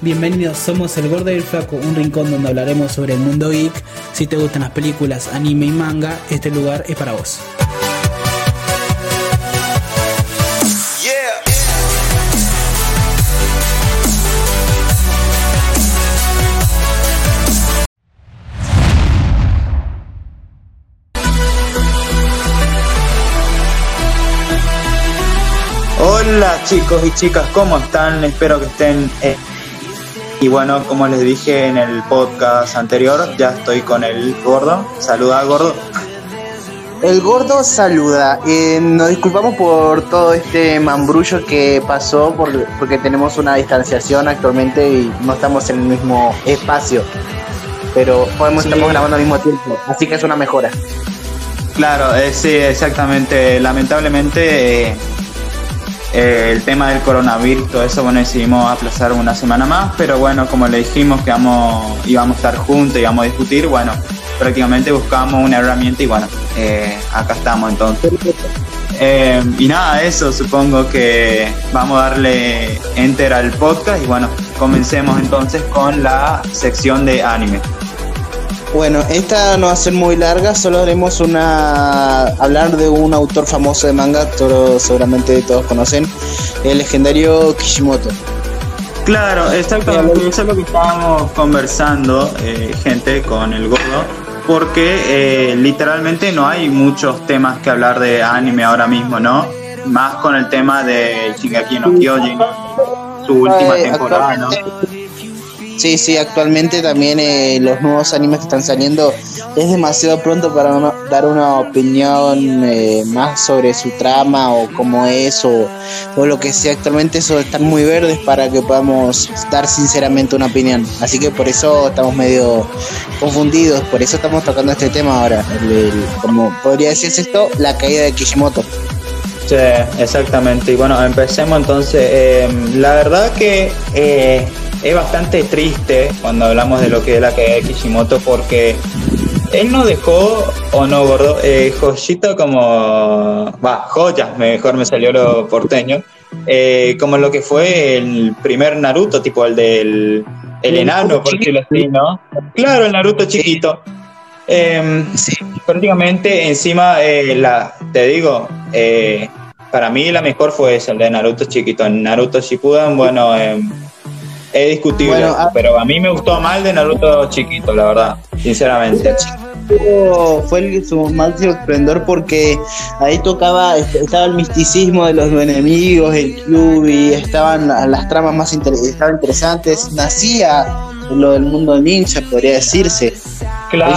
Bienvenidos, somos El Gordo y el Flaco, un rincón donde hablaremos sobre el mundo geek. Si te gustan las películas, anime y manga, este lugar es para vos. Hola chicos y chicas, ¿cómo están? Espero que estén... eh, Y bueno, como les dije en el podcast anterior, ya estoy con el gordo. Saluda gordo. El gordo saluda. Eh, nos disculpamos por todo este mambrullo que pasó por- porque tenemos una distanciación actualmente y no estamos en el mismo espacio. Pero podemos, Sí. estamos grabando al mismo tiempo, así que es una mejora. Claro, eh, sí, exactamente. Lamentablemente eh, eh, el tema del coronavirus, todo eso, bueno, decidimos aplazar una semana más, pero bueno, como le dijimos que vamos, íbamos a estar juntos íbamos a discutir, bueno, prácticamente buscamos una herramienta y bueno, eh, acá estamos entonces. Eh, y nada, eso supongo que vamos a darle enter al podcast y bueno, comencemos entonces con la sección de anime. Bueno, esta no va a ser muy larga, solo haremos una hablar de un autor famoso de manga, todos, seguramente todos conocen, el legendario Kishimoto. Claro, exactamente, eso es lo que estábamos conversando, eh, gente, con el gordo, porque eh, literalmente no hay muchos temas que hablar de anime ahora mismo, ¿no? Más con el tema de Shingeki no Kyojin, su última Eh, temporada, ¿no? Sí, sí, actualmente también eh, los nuevos animes que están saliendo es demasiado pronto para dar una opinión eh, más sobre su trama o cómo es o, o lo que sea. Actualmente eso están muy verdes para que podamos dar sinceramente una opinión. Así que por eso estamos medio confundidos, por eso estamos tocando este tema ahora. El- como podría decirse esto, la caída de Kishimoto. Sí, exactamente. Y bueno, empecemos entonces. Eh, la verdad que eh, es bastante triste cuando hablamos de lo que es la caída de Kishimoto porque él no dejó, o no, gordo, eh, como... Va, joyas, mejor me salió lo porteño. eh, como lo que fue el primer Naruto, tipo el del el enano, por decirlo así, ¿no? Claro, el Naruto chiquito. Em, Sí. prácticamente encima eh, la te digo eh, para mí la mejor fue esa el de Naruto chiquito en Naruto Shippuden bueno eh, es discutible Bueno, ah- pero a mí me gustó más el de Naruto chiquito la verdad sinceramente. Fue- el, su máximo esplendor porque ahí tocaba, est- estaba el misticismo de los enemigos, el Kyubi, estaban la- las tramas más inter- estaban interesantes, nacía lo del mundo ninja, podría decirse. Claro.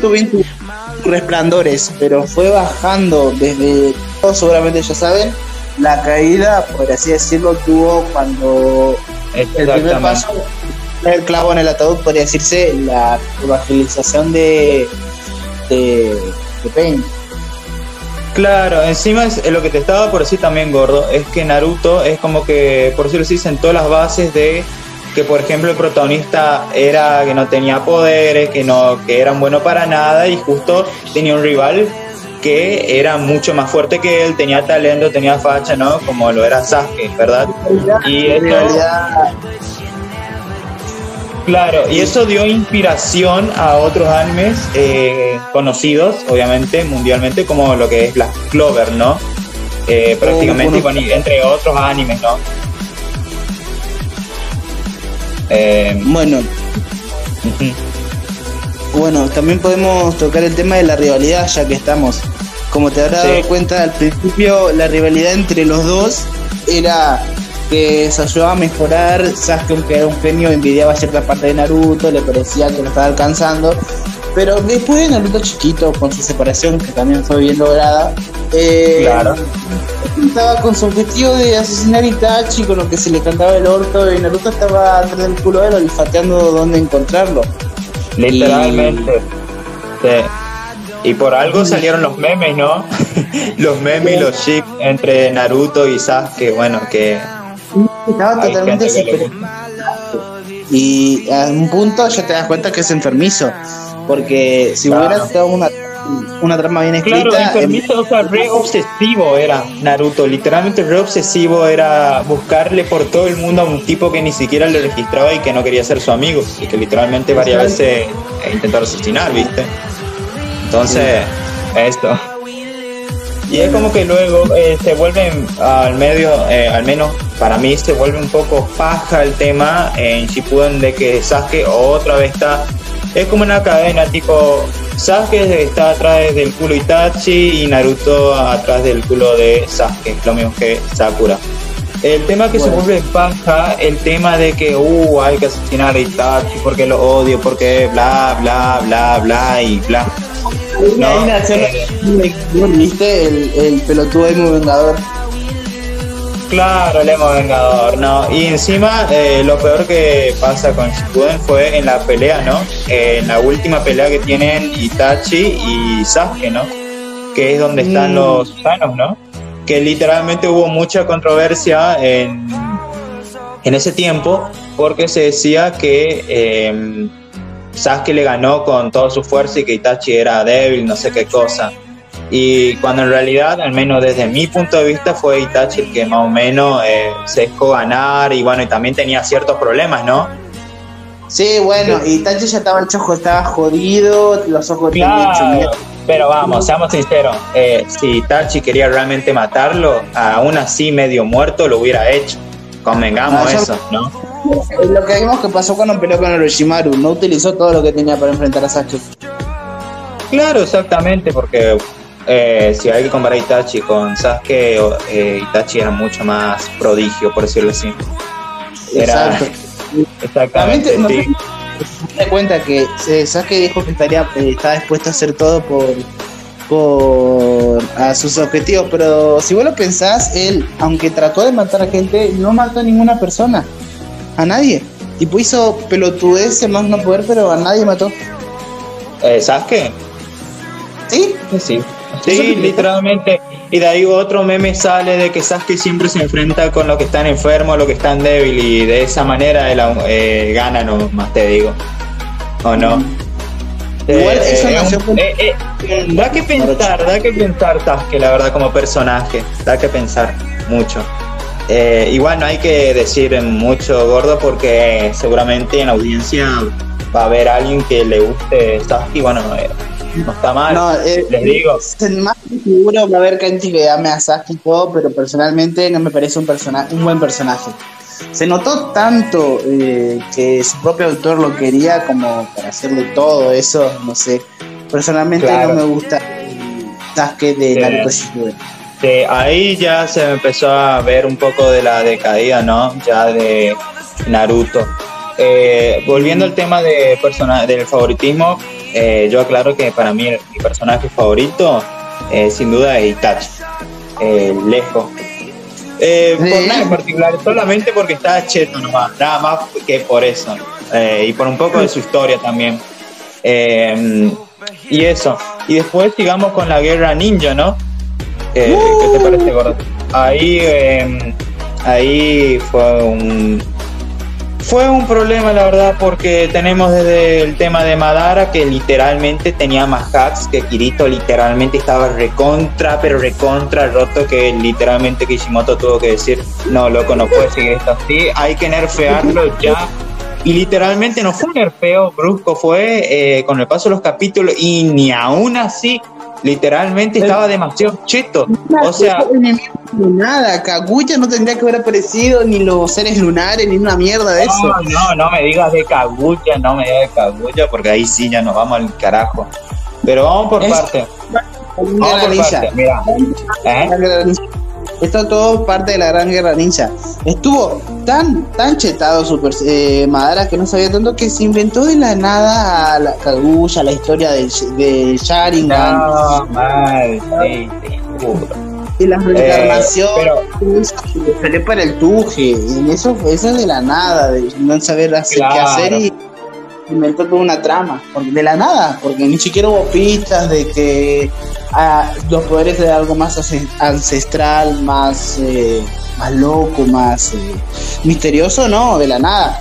tuvo sus resplandores, pero fue bajando desde, todos seguramente ya saben, la caída, por así decirlo, tuvo cuando el primer paso, el clavo en el ataúd, podría decirse la evangelización de, de, de Pain. Claro, encima es lo que te estaba por decir también, gordo, es que Naruto es como que, por decirlo así, sentó las bases de que, por ejemplo, el protagonista era que no tenía poderes, que no, que era bueno para nada y justo tenía un rival que era mucho más fuerte que él, tenía talento, tenía facha, ¿no? Como lo era Sasuke, ¿verdad? Y esto, Claro, y eso dio inspiración a otros animes eh, conocidos, obviamente, mundialmente, como lo que es Black Clover, ¿no? Eh, prácticamente, bueno, entre otros animes, ¿no? Eh, bueno. Bueno, también podemos tocar el tema de la rivalidad, ya que estamos. Como te habrás Sí. dado cuenta, al principio la rivalidad entre los dos era que se ayudaba a mejorar. Sasuke, aunque era un genio, envidiaba cierta parte de Naruto, le parecía que lo estaba alcanzando. Pero después de Naruto chiquito, con su separación, que también fue bien lograda, eh, Claro. estaba con su objetivo de asesinar a Itachi, con lo que se le cantaba el orto, y Naruto estaba atrás del culo de él, olfateando dónde encontrarlo. Literalmente. Sí. Y por algo salieron los memes, ¿no? los memes y los chips entre Naruto y Sasuke, bueno, que Estaba hay totalmente. Y a un punto ya te das cuenta que es enfermizo. Porque si Claro. hubiera estado una una trama bien escrita. Claro, enfermizo, o sea, re obsesivo era Naruto, literalmente re obsesivo era buscarle por todo el mundo a un tipo que ni siquiera le registraba y que no quería ser su amigo, y que literalmente varias veces intentó asesinar, ¿viste? Entonces, esto. Y es como que luego eh, se vuelve al medio, eh, al menos para mí se vuelve un poco paja el tema en Shippuden de que Sasuke otra vez está, es como una cadena tipo Sasuke está atrás del culo Itachi y Naruto atrás del culo de Sasuke, lo mismo que Sakura. El tema que se vuelve paja, el tema de que uh, hay que asesinar a Itachi porque lo odio, porque bla bla bla bla y bla. No, ¿Viste? El, el pelotudo emo vengador. Claro, el emo vengador, no. Y encima, eh, lo peor que pasa con Shippuden fue en la pelea, ¿no? en la última pelea que tienen Itachi y Sasuke, ¿no? Que es donde están mm. los sanos, ¿no? Que literalmente hubo mucha controversia en, en ese tiempo porque se decía que... Eh, Sasuke le ganó con toda su fuerza y que Itachi era débil, no sé qué cosa. Y cuando en realidad, al menos desde mi punto de vista, fue Itachi el que más o menos eh, se dejó ganar y bueno, y también tenía ciertos problemas, ¿no? Sí, bueno, Itachi ya estaba el chojo, estaba jodido, los ojos claro, Pero vamos, seamos sinceros, eh, si Itachi quería realmente matarlo, aún así medio muerto lo hubiera hecho. Convengamos eso, ¿no? Lo que vimos que pasó cuando peleó con Orochimaru, no utilizó todo lo que tenía para enfrentar a Sasuke. Claro, exactamente, porque eh, si hay que comparar Itachi con Sasuke, eh, Itachi era mucho más prodigio, por decirlo así. Era, Exactamente. Sí. Me cuenta que eh, Sasuke dijo que estaría eh, estaba dispuesto a hacer todo por por a sus objetivos, pero si vos lo pensás, él, aunque trató de matar a gente, no mató a ninguna persona, a nadie. Tipo hizo pelotudeces más no poder, pero a nadie mató. Eh, ¿Sabes qué? ¿Sí? Sí. Sí, literalmente. Y de ahí otro meme sale de que Sasuke siempre se enfrenta con los que están enfermos, los que están débiles, y de esa manera él eh, gana más te digo. ¿O no? Igual eh, eh, eh, Da que pensar, da que pensar que la verdad, como personaje. Da que pensar mucho. igual no hay que decir mucho gordo porque seguramente en la audiencia va a haber alguien que le guste Sasuke. Bueno, no está mal. No, les digo. Más seguro va a haber gente que ame a Sasuke y todo, pero personalmente no me parece un, personaje, un buen personaje se notó tanto eh, que su propio autor lo quería como para hacerle todo eso, no sé. Personalmente no me gusta Sasuke de Naruto Shippuden. Sí, ahí ya se empezó a ver un poco de la decaída, ¿no? Ya de Naruto. Eh, volviendo al tema de persona del favoritismo, eh, yo aclaro que para mí mi personaje favorito sin duda es Itachi. lejos eh, por nada en particular, solamente porque está cheto nomás, nada más que por eso. Y por un poco de su historia también. Eh, y eso. Y después sigamos con la guerra ninja, ¿no? ¿Qué te parece, gordo? Ahí, ahí fue un, fue un problema, la verdad, porque tenemos desde el tema de Madara, que literalmente tenía más hacks, que Kirito literalmente estaba recontra, pero recontra roto, que literalmente Kishimoto tuvo que decir, no, loco, no puede seguir esto así, hay que nerfearlo ya. Y literalmente no fue un nerfeo brusco, fue eh, con el paso de los capítulos y ni aún así literalmente estaba demasiado cheto. O sea, nada, Kaguya no tendría que haber aparecido ni los seres lunares ni una mierda de eso. No, no, no me digas de Kaguya, no me digas de Kaguya porque ahí sí ya nos vamos al carajo. Pero vamos por parte. Vamos por parte, mira. ¿Eh? Esto todo parte de la gran guerra ninja. Estuvo tan, tan chetado Super eh, Madara que no sabía tanto que se inventó de la nada a la Kaguya, la historia del, del Sharingan. No, mal, sí, Y la reencarnación eh, salió para el tuje. Y eso, eso es de la nada, de no saber qué hacer y inventó toda una trama. Porque de la nada, porque ni siquiera hubo pistas de que los poderes de algo más ancestral, más, eh, más loco, más eh, misterioso, no, de la nada.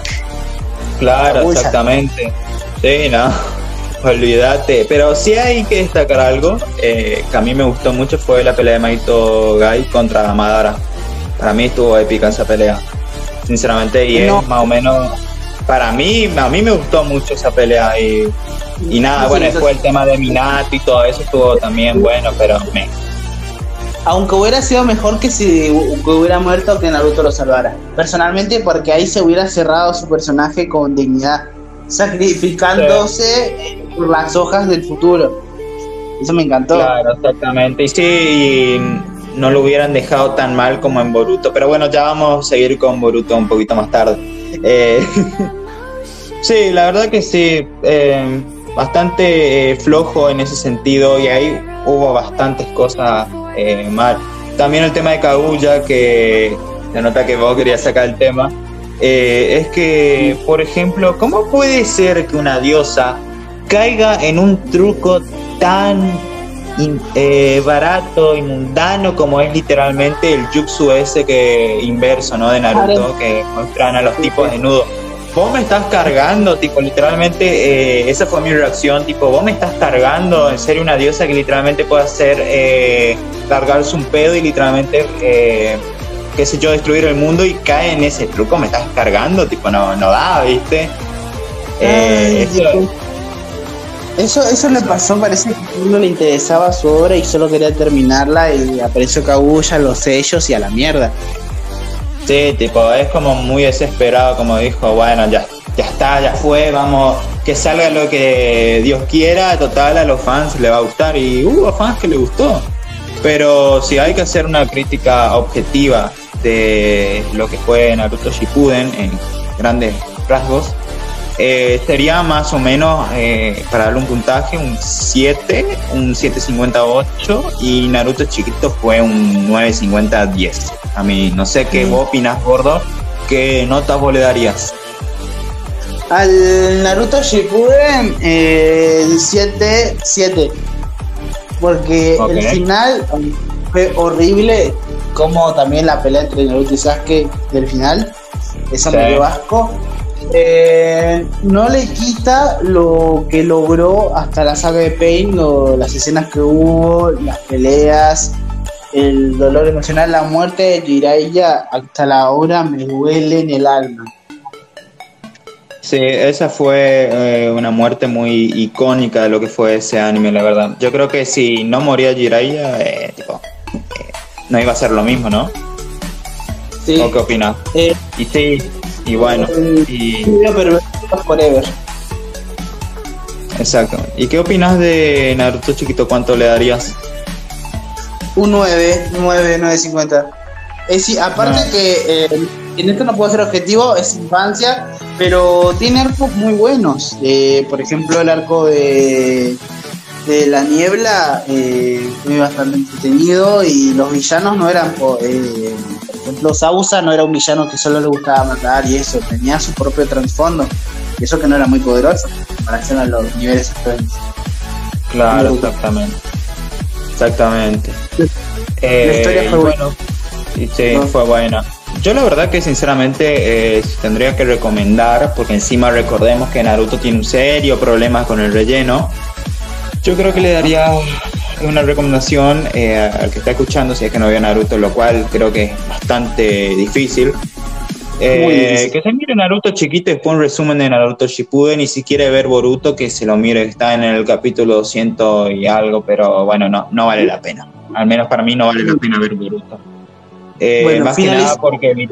Claro, exactamente. Sí, no. olvídate. Pero sí hay que destacar algo eh, que a mí me gustó mucho fue la pelea de Maito Gai contra Madara. Para mí estuvo épica esa pelea, sinceramente, y es más o menos para mí, a mí me gustó mucho esa pelea y, y nada, bueno, después el tema de Minato y todo eso estuvo también bueno, pero me... Aunque hubiera sido mejor que si hubiera muerto que Naruto lo salvara. Personalmente, porque ahí se hubiera cerrado su personaje con dignidad, sacrificándose por las hojas del futuro. Eso me encantó. Claro, exactamente. Y sí, no lo hubieran dejado tan mal como en Boruto. Pero bueno, ya vamos a seguir con Boruto un poquito más tarde. Eh, sí, la verdad que sí, eh, bastante eh, flojo en ese sentido y ahí hubo bastantes cosas mal. También el tema de Kaguya, que se nota que vos querías sacar el tema, es que, por ejemplo, ¿cómo puede ser que una diosa caiga en un truco tan barato y mundano como es literalmente el jutsu ese que inverso, ¿no? De Naruto, que muestran a los tipos desnudos. Vos me estás cargando, tipo, literalmente, eh, esa fue mi reacción, tipo, vos me estás cargando, en serio, una diosa que literalmente puede hacer, eh, cargarse un pedo y literalmente, eh, qué sé yo, destruir el mundo y cae en ese truco, me estás cargando, tipo, no, no da, ¿viste? eso, eso le pasó, parece que a uno le interesaba su obra y solo quería terminarla y apareció Kaguya, los sellos y a la mierda. Sí, tipo, es como muy desesperado, como dijo, bueno, ya, ya está, ya fue, vamos, que salga lo que Dios quiera, total, a los fans le va a gustar y hubo fans que le gustó. Pero si hay que hacer una crítica objetiva de lo que fue Naruto Shippuden en grandes rasgos, eh, sería más o menos, eh, para darle un puntaje, un 7, un 7.58 y Naruto chiquito fue un 9.50-10. A mí, no sé qué vos opinas, gordo, ¿qué nota vos le darías? Al Naruto Shippuden, eh, 7, 7. Porque el final fue horrible, como también la pelea entre Naruto y Sasuke del final. Eso me dio asco eh, no le quita lo que logró hasta la saga de Pain, las escenas que hubo, las peleas, el dolor emocional, la muerte de Jiraiya, hasta la hora me duele en el alma. Sí, esa fue eh, una muerte muy icónica de lo que fue ese anime, la verdad. Yo creo que si no moría Jiraiya, eh, no iba a ser lo mismo, ¿no? Sí. ¿O qué opinas? y sí, y bueno, y... Forever. Exacto. ¿Y qué opinas de Naruto chiquito? ¿Cuánto le darías? Un 9, 9, 9.50. Es aparte ah. que eh, en esto no puedo ser objetivo, es infancia, pero tiene arcos muy buenos. Eh, por ejemplo, el arco de, de la niebla eh, fue bastante entretenido y los villanos no eran eh, ejemplo, Sausa no era un villano que solo le gustaba matar y eso, tenía su propio trasfondo. Y eso que no era muy poderoso en comparación a los niveles extremos. Claro, exactamente. Exactamente. la historia fue buena. Sí, fue buena. Yo la verdad que sinceramente eh, tendría que recomendar, porque encima recordemos que Naruto tiene un serio problema con el relleno. Yo creo que le daría una recomendación eh, al que está escuchando, si es que no vio Naruto, lo cual creo que es bastante eh, difícil. Que se mire Naruto chiquito y después un resumen de Naruto Shippuden y si quiere ver Boruto que se lo mire, está en el capítulo 200 y algo, pero bueno, no, no vale la pena. Al menos para mí no vale la pena ver Boruto. Eh, más que nada porque...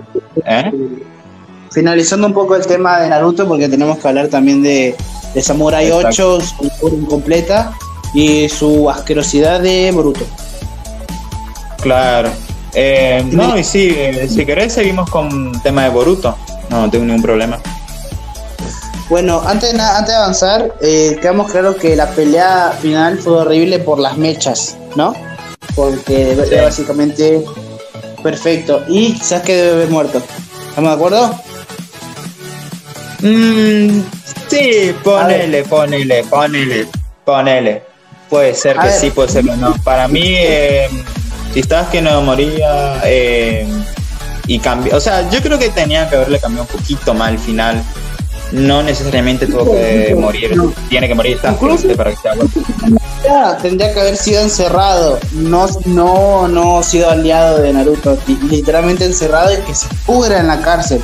Finalizando un poco el tema de Naruto, porque tenemos que hablar también de, de Samurai 8, su incompleta y su asquerosidad de Boruto. Claro. Eh, no, y sí, eh, si querés seguimos con tema de Boruto. No, no tengo ningún problema. Bueno, antes de, antes de avanzar, eh, quedamos claro que la pelea final fue horrible por las mechas, ¿no? Porque era básicamente perfecto. Y quizás debe haber muerto. ¿Estamos de acuerdo? Mm, sí, ponele, ponele, ponele, ponele. Puede ser que sí, puede ser que no. Para mí, eh, si estabas que no moría eh, y cambió, o sea, yo creo que tenía que haberle cambiado un poquito más al final. no necesariamente tuvo que morir, tiene que morir Sasuke para que sea bueno. Tendría que haber sido encerrado, no, no, no sido aliado de Naruto, literalmente encerrado y que se pudra en la cárcel.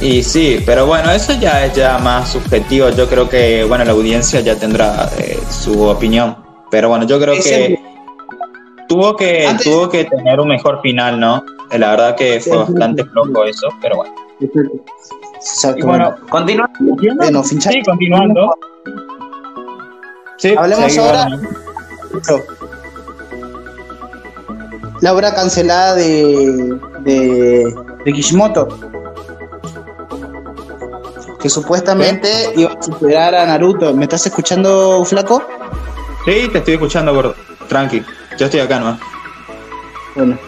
Y sí, pero bueno, eso ya es ya más subjetivo. Yo creo que, bueno, la audiencia ya tendrá eh, su opinión. Pero bueno, yo creo que tuvo que tuvo que tener un mejor final, ¿no? La verdad que fue bastante flojo eso, pero bueno. Y bueno, continuando. Bueno, sí, continuando. Sí, Hablemos ahora. La obra cancelada de, de, de Kishimoto que supuestamente iba a superar a Naruto. ¿Me estás escuchando, flaco? Sí, te estoy escuchando, gordo. Tranqui, yo estoy acá ¿no? Bueno.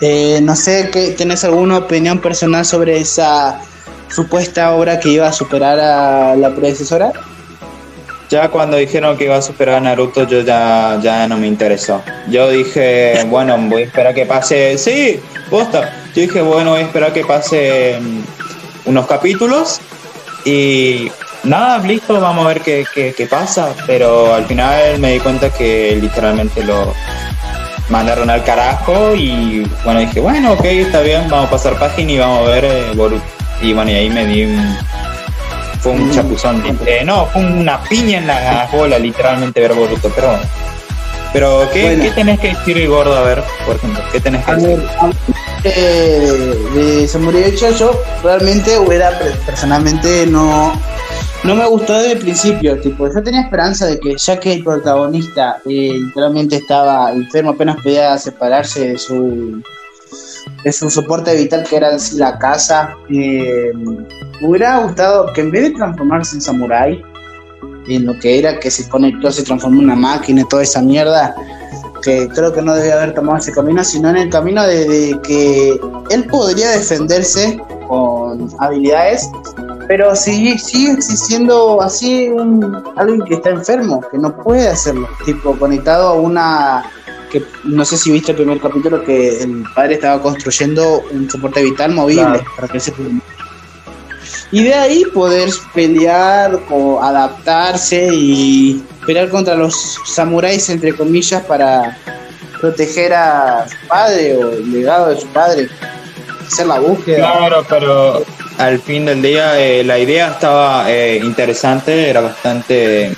Eh, no sé, ¿qué, ¿tenés alguna opinión personal sobre esa supuesta obra que iba a superar a la predecesora? Ya cuando dijeron que iba a superar a Naruto, yo ya, ya no me interesó. Yo dije, bueno, voy a esperar que pase. Sí, posta. Yo dije, bueno, voy a esperar que pase mm, unos capítulos y nada, listo, vamos a ver qué, qué, pasa. Pero al final me di cuenta que literalmente lo mandaron al carajo y bueno, dije, bueno, ok, está bien, vamos a pasar página y vamos a ver eh, Boruto. Y bueno, y ahí me di un... Fue un mm. chapuzón. Eh, no, fue una piña en la bola, literalmente ver Boruto, pero. Pero, ¿qué, ¿qué tenés que decir, gordo? A ver, por ejemplo, ¿qué tenés que decir? de Samurai yo realmente hubiera, personalmente, no, no me gustó desde el principio. Tipo, yo tenía esperanza de que, ya que el protagonista eh, literalmente estaba enfermo, apenas podía separarse de su de su soporte vital que era la casa. Eh, hubiera gustado que en vez de transformarse en samurái, en lo que era que se conectó, se transformó en una máquina y toda esa mierda, que creo que no debía haber tomado ese camino, sino en el camino de, que él podría defenderse con habilidades, pero sigue, sigue existiendo así un, alguien que está enfermo, que no puede hacerlo, tipo conectado a una que no sé si viste el primer capítulo que el padre estaba construyendo un soporte vital movible para que se y de ahí poder pelear o adaptarse y pelear contra los samuráis, entre comillas, para proteger a su padre o el legado de su padre, hacer la búsqueda. Claro, pero al fin del día eh, la idea estaba eh, interesante, era bastante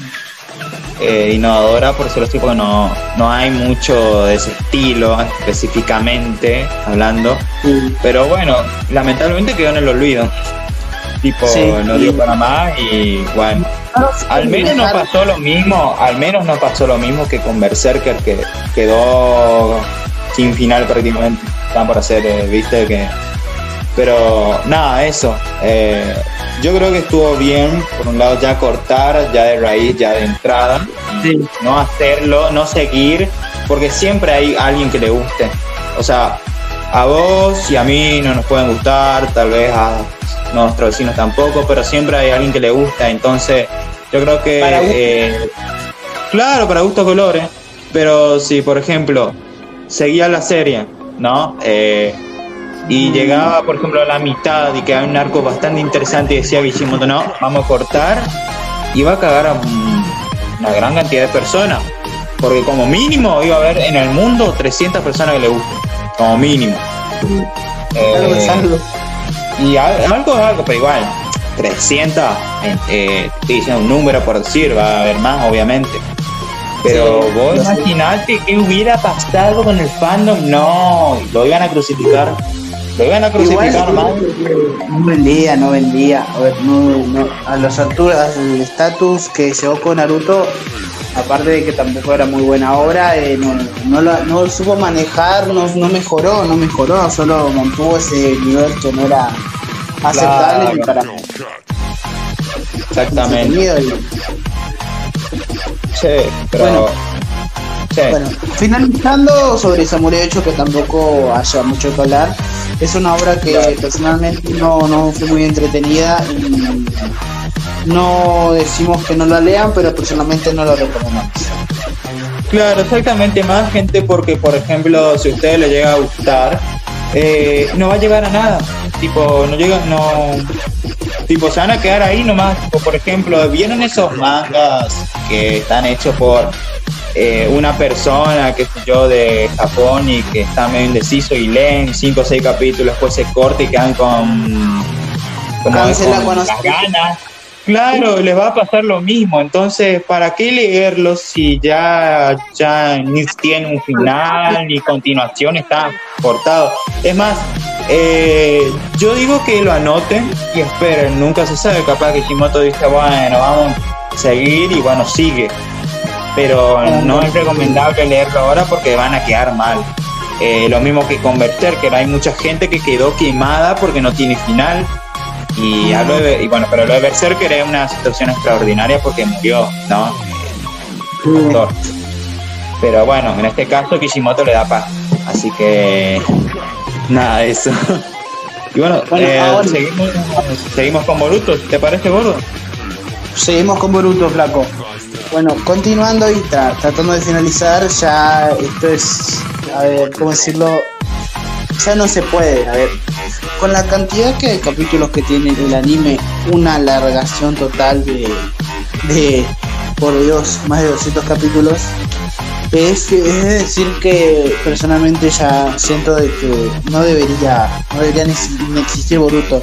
eh, innovadora, por eso así, porque no, no hay mucho de ese estilo específicamente hablando. Pero bueno, lamentablemente quedó en el olvido tipo no dio para más y bueno. Al menos no pasó lo mismo al menos no pasó lo mismo que con Berserker que quedó sin final prácticamente. Están por hacer eh, viste que pero nada eso. Eh, yo creo que estuvo bien por un lado ya cortar ya de raíz ya de entrada no hacerlo no seguir porque siempre hay alguien que le guste. O sea a vos y a mí no nos pueden gustar tal vez a nuestros vecinos tampoco, pero siempre hay alguien que le gusta, entonces yo creo que... Eh, claro, para gusto colores, pero si por ejemplo seguía la serie, ¿no? Eh, y llegaba, por ejemplo, a la mitad y que hay un arco bastante interesante y decía Kishimoto, no, vamos a cortar, iba a cagar a una gran cantidad de personas. Porque como mínimo iba a haber en el mundo 300 personas que le gusten. Como mínimo. Eh, y algo es algo, pero igual, 300, eh, un número por decir, va a haber más, obviamente. Pero vos imaginate qué hubiera pasado con el fandom, no, lo iban a crucificar. Lo iban a crucificar más. No vendía, no vendía. A ver, no, no, a las alturas, el estatus que llegó con Naruto, aparte de que tampoco era muy buena obra, eh, no, no, no, supo manejar, no, no mejoró, no mejoró, solo mantuvo ese nivel que no era aceptable para. Exactamente. Sí, pero. Bueno. Bueno, finalizando sobre Samurai 8, que tampoco haya mucho que hablar, es una obra que personalmente no, no fue muy entretenida y no decimos que no la lean, pero personalmente no la recomendamos. Claro, exactamente, más gente porque, por ejemplo, si a ustedes les llega a gustar, eh, no va a llegar a nada. Tipo, no llega, no, Tipo, se van a quedar ahí nomás. por ejemplo, ¿vieron esos mangas que están hechos por eh, una persona, que sé yo, de Japón y que está medio indeciso y leen cinco o seis capítulos, después se corta y quedan con, como, con las ganas? Claro, les va a pasar lo mismo. Entonces, ¿para qué leerlo si ya, ya ni tiene un final ni continuación? Está cortado. Es más, eh, yo digo que lo anoten y esperen. Nunca se sabe. Capaz que Shimoto dice, bueno, vamos a seguir y bueno, sigue. Pero no es recomendable leerlo ahora porque van a quedar mal. Eh, lo mismo que convertir, que hay mucha gente que quedó quemada porque no tiene final y, hablo de, y bueno, pero lo de Berserker es una situación extraordinaria porque murió, ¿no? Pero bueno, en este caso Kishimoto le da paz. Así que nada de eso. Y bueno, eh, seguimos, seguimos con Boruto, ¿te parece gordo? Seguimos con Boruto, flaco. Bueno, continuando y tratando de finalizar, ya esto es, a ver, ¿cómo decirlo? Ya no se puede, a ver, con la cantidad que de capítulos que tiene el anime, una alargación total de, de por Dios, más de 200 capítulos, es, es, decir que personalmente ya siento de que no debería, no debería ni, existir Boruto.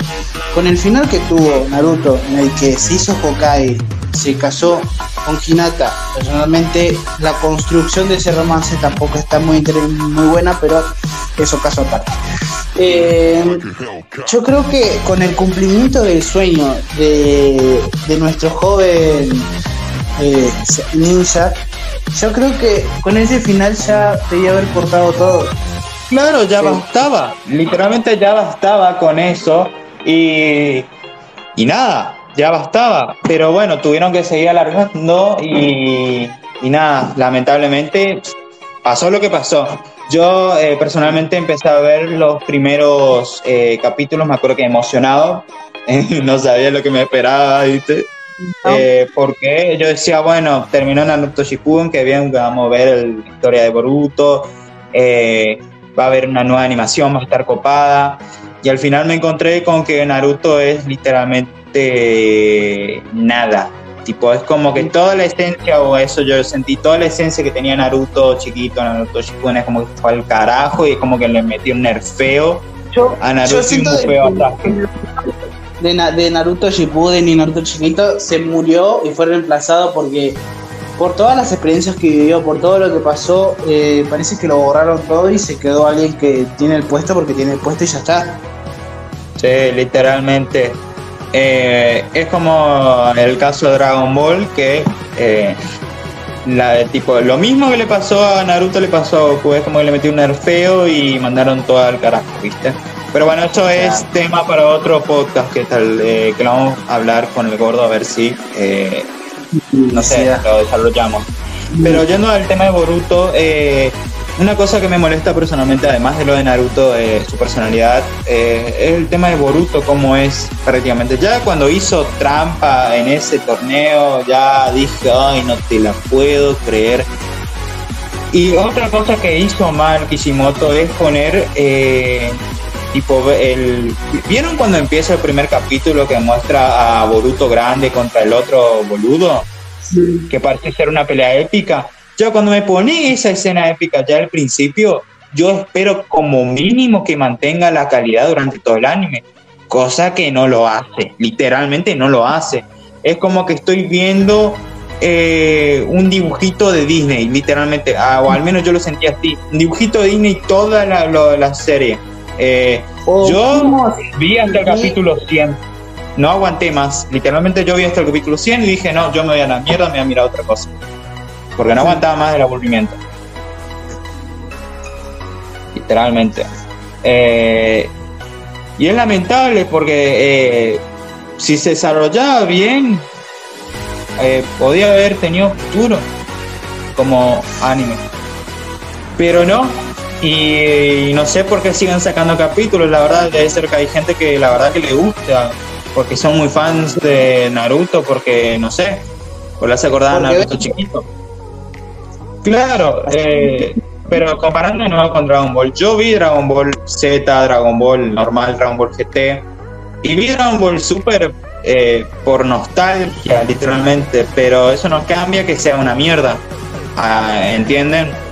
Con el final que tuvo Naruto, en el que se hizo Hokage, se casó con Hinata, personalmente la construcción de ese romance tampoco está muy, muy buena, pero eso caso aparte. Eh, yo creo que con el cumplimiento del sueño de, nuestro joven eh, ninja, yo creo que con ese final ya debía haber cortado todo. Claro, ya bastaba. Literalmente ya bastaba con eso. Y, y nada, ya bastaba. Pero bueno, tuvieron que seguir alargando y, y nada, lamentablemente pasó lo que pasó. Yo eh, personalmente empecé a ver los primeros eh, capítulos, me acuerdo que emocionado, no sabía lo que me esperaba, ¿viste? Eh, porque yo decía, bueno, terminó Naruto Shippuden, que bien, vamos a ver la historia de Boruto, va a haber una nueva animación, va a estar copada, y al final me encontré con que Naruto es literalmente nada, Tipo, es como que toda la esencia, o eso yo sentí, toda la esencia que tenía Naruto chiquito, Naruto Shippuden, es como que fue al carajo y es como que le metió un nerfeo a Naruto y un bufeo de, de, Naruto Shippuden y Naruto chiquito se murió y fue reemplazado porque por todas las experiencias que vivió, por todo lo que pasó, eh, parece que lo borraron todo y se quedó alguien que tiene el puesto porque tiene el puesto y ya está. Sí, literalmente. Eh, es como el caso de Dragon Ball, que eh, la, tipo, lo mismo que le pasó a Naruto le pasó a Goku, es como que le metió un nerfeo y mandaron todo al carajo, ¿viste? Pero bueno, esto es tema para otro podcast que tal eh, que vamos a hablar con el gordo a ver si, no sé, lo desarrollamos. Pero yendo al tema de Boruto, una cosa que me molesta personalmente, además de lo de Naruto, eh, su personalidad, eh, es el tema de Boruto, como es prácticamente. Ya cuando hizo trampa en ese torneo, ya dije, ay, no te la puedo creer. Y otra cosa que hizo mal Kishimoto es poner, eh, tipo, el. ¿Vieron cuando empieza el primer capítulo que muestra a Boruto grande contra el otro boludo? Que parece ser una pelea épica yo cuando me pone esa escena épica ya al principio, yo espero como mínimo que mantenga la calidad durante todo el anime, cosa que no lo hace, literalmente no lo hace. Es como que estoy viendo eh, un dibujito de Disney, literalmente, ah, o al menos yo lo sentí así, un dibujito de Disney toda la, la serie. Eh, oh, yo vi hasta el capítulo 100, no aguanté más, literalmente yo vi hasta el capítulo 100 y dije, no, yo me voy a la mierda, me voy a mirar otra cosa. Porque no aguantaba más el aburrimiento. Literalmente. Eh, y es lamentable porque eh, si se desarrollaba bien, eh, podía haber tenido futuro como anime. Pero no, y, no sé por qué siguen sacando capítulos, la verdad debe ser que hay gente que la verdad que le gusta, porque son muy fans de Naruto, porque no sé, por la se acordaba Naruto chiquito. Claro, eh, pero comparando de nuevo con Dragon Ball, yo vi Dragon Ball Z, Dragon Ball normal, Dragon Ball GT, y vi Dragon Ball Super eh, por nostalgia, literalmente, pero eso no cambia que sea una mierda. Ah, ¿Entienden?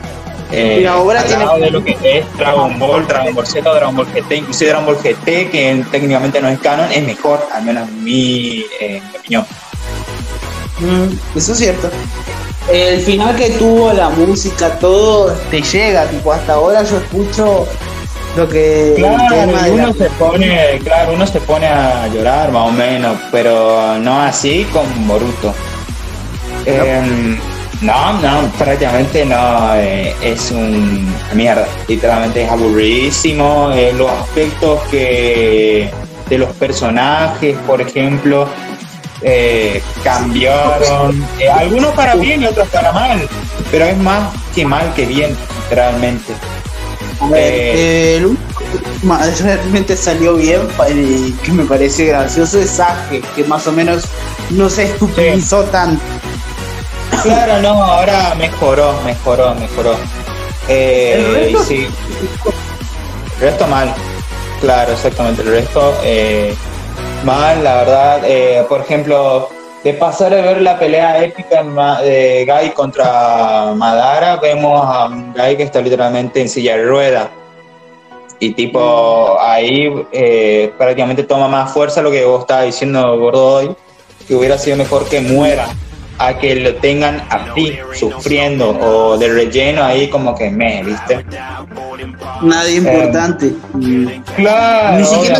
Eh, ahora tiene... de lo que es Dragon Ball, Dragon Ball Z, Dragon Ball GT, inclusive Dragon Ball GT, que técnicamente no es canon, es mejor, al menos en mi, eh, opinión. Mm, eso es cierto. El final que tuvo, la música, todo te llega, tipo hasta ahora yo escucho lo que claro, uno se pone, claro, uno se pone a llorar más o menos, pero no así con Boruto. Em, no, no, prácticamente no, eh, es un mierda, literalmente es aburridísimo. Eh, los aspectos que de los personajes, por ejemplo, eh, cambiaron, algunos para bien y otros para mal, pero es más que mal que bien, literalmente. Eh, el realmente salió bien y que me parece gracioso es Sage, que más o menos no se estupidizó tanto. Claro, no, ahora mejoró, mejoró, mejoró. Eh, ¿El resto? Sí. El resto mal. Claro, exactamente. El resto eh, mal, la verdad. Eh, por ejemplo, de pasar a ver la pelea épica de Guy contra Madara, vemos a un Guy que está literalmente en silla de rueda. Y tipo, ahí eh, prácticamente toma más fuerza lo que vos estabas diciendo, Gordo, que hubiera sido mejor que muera a que lo tengan así, sufriendo o de relleno ahí como que me, ¿viste? Nadie importante. claro, Ni siquiera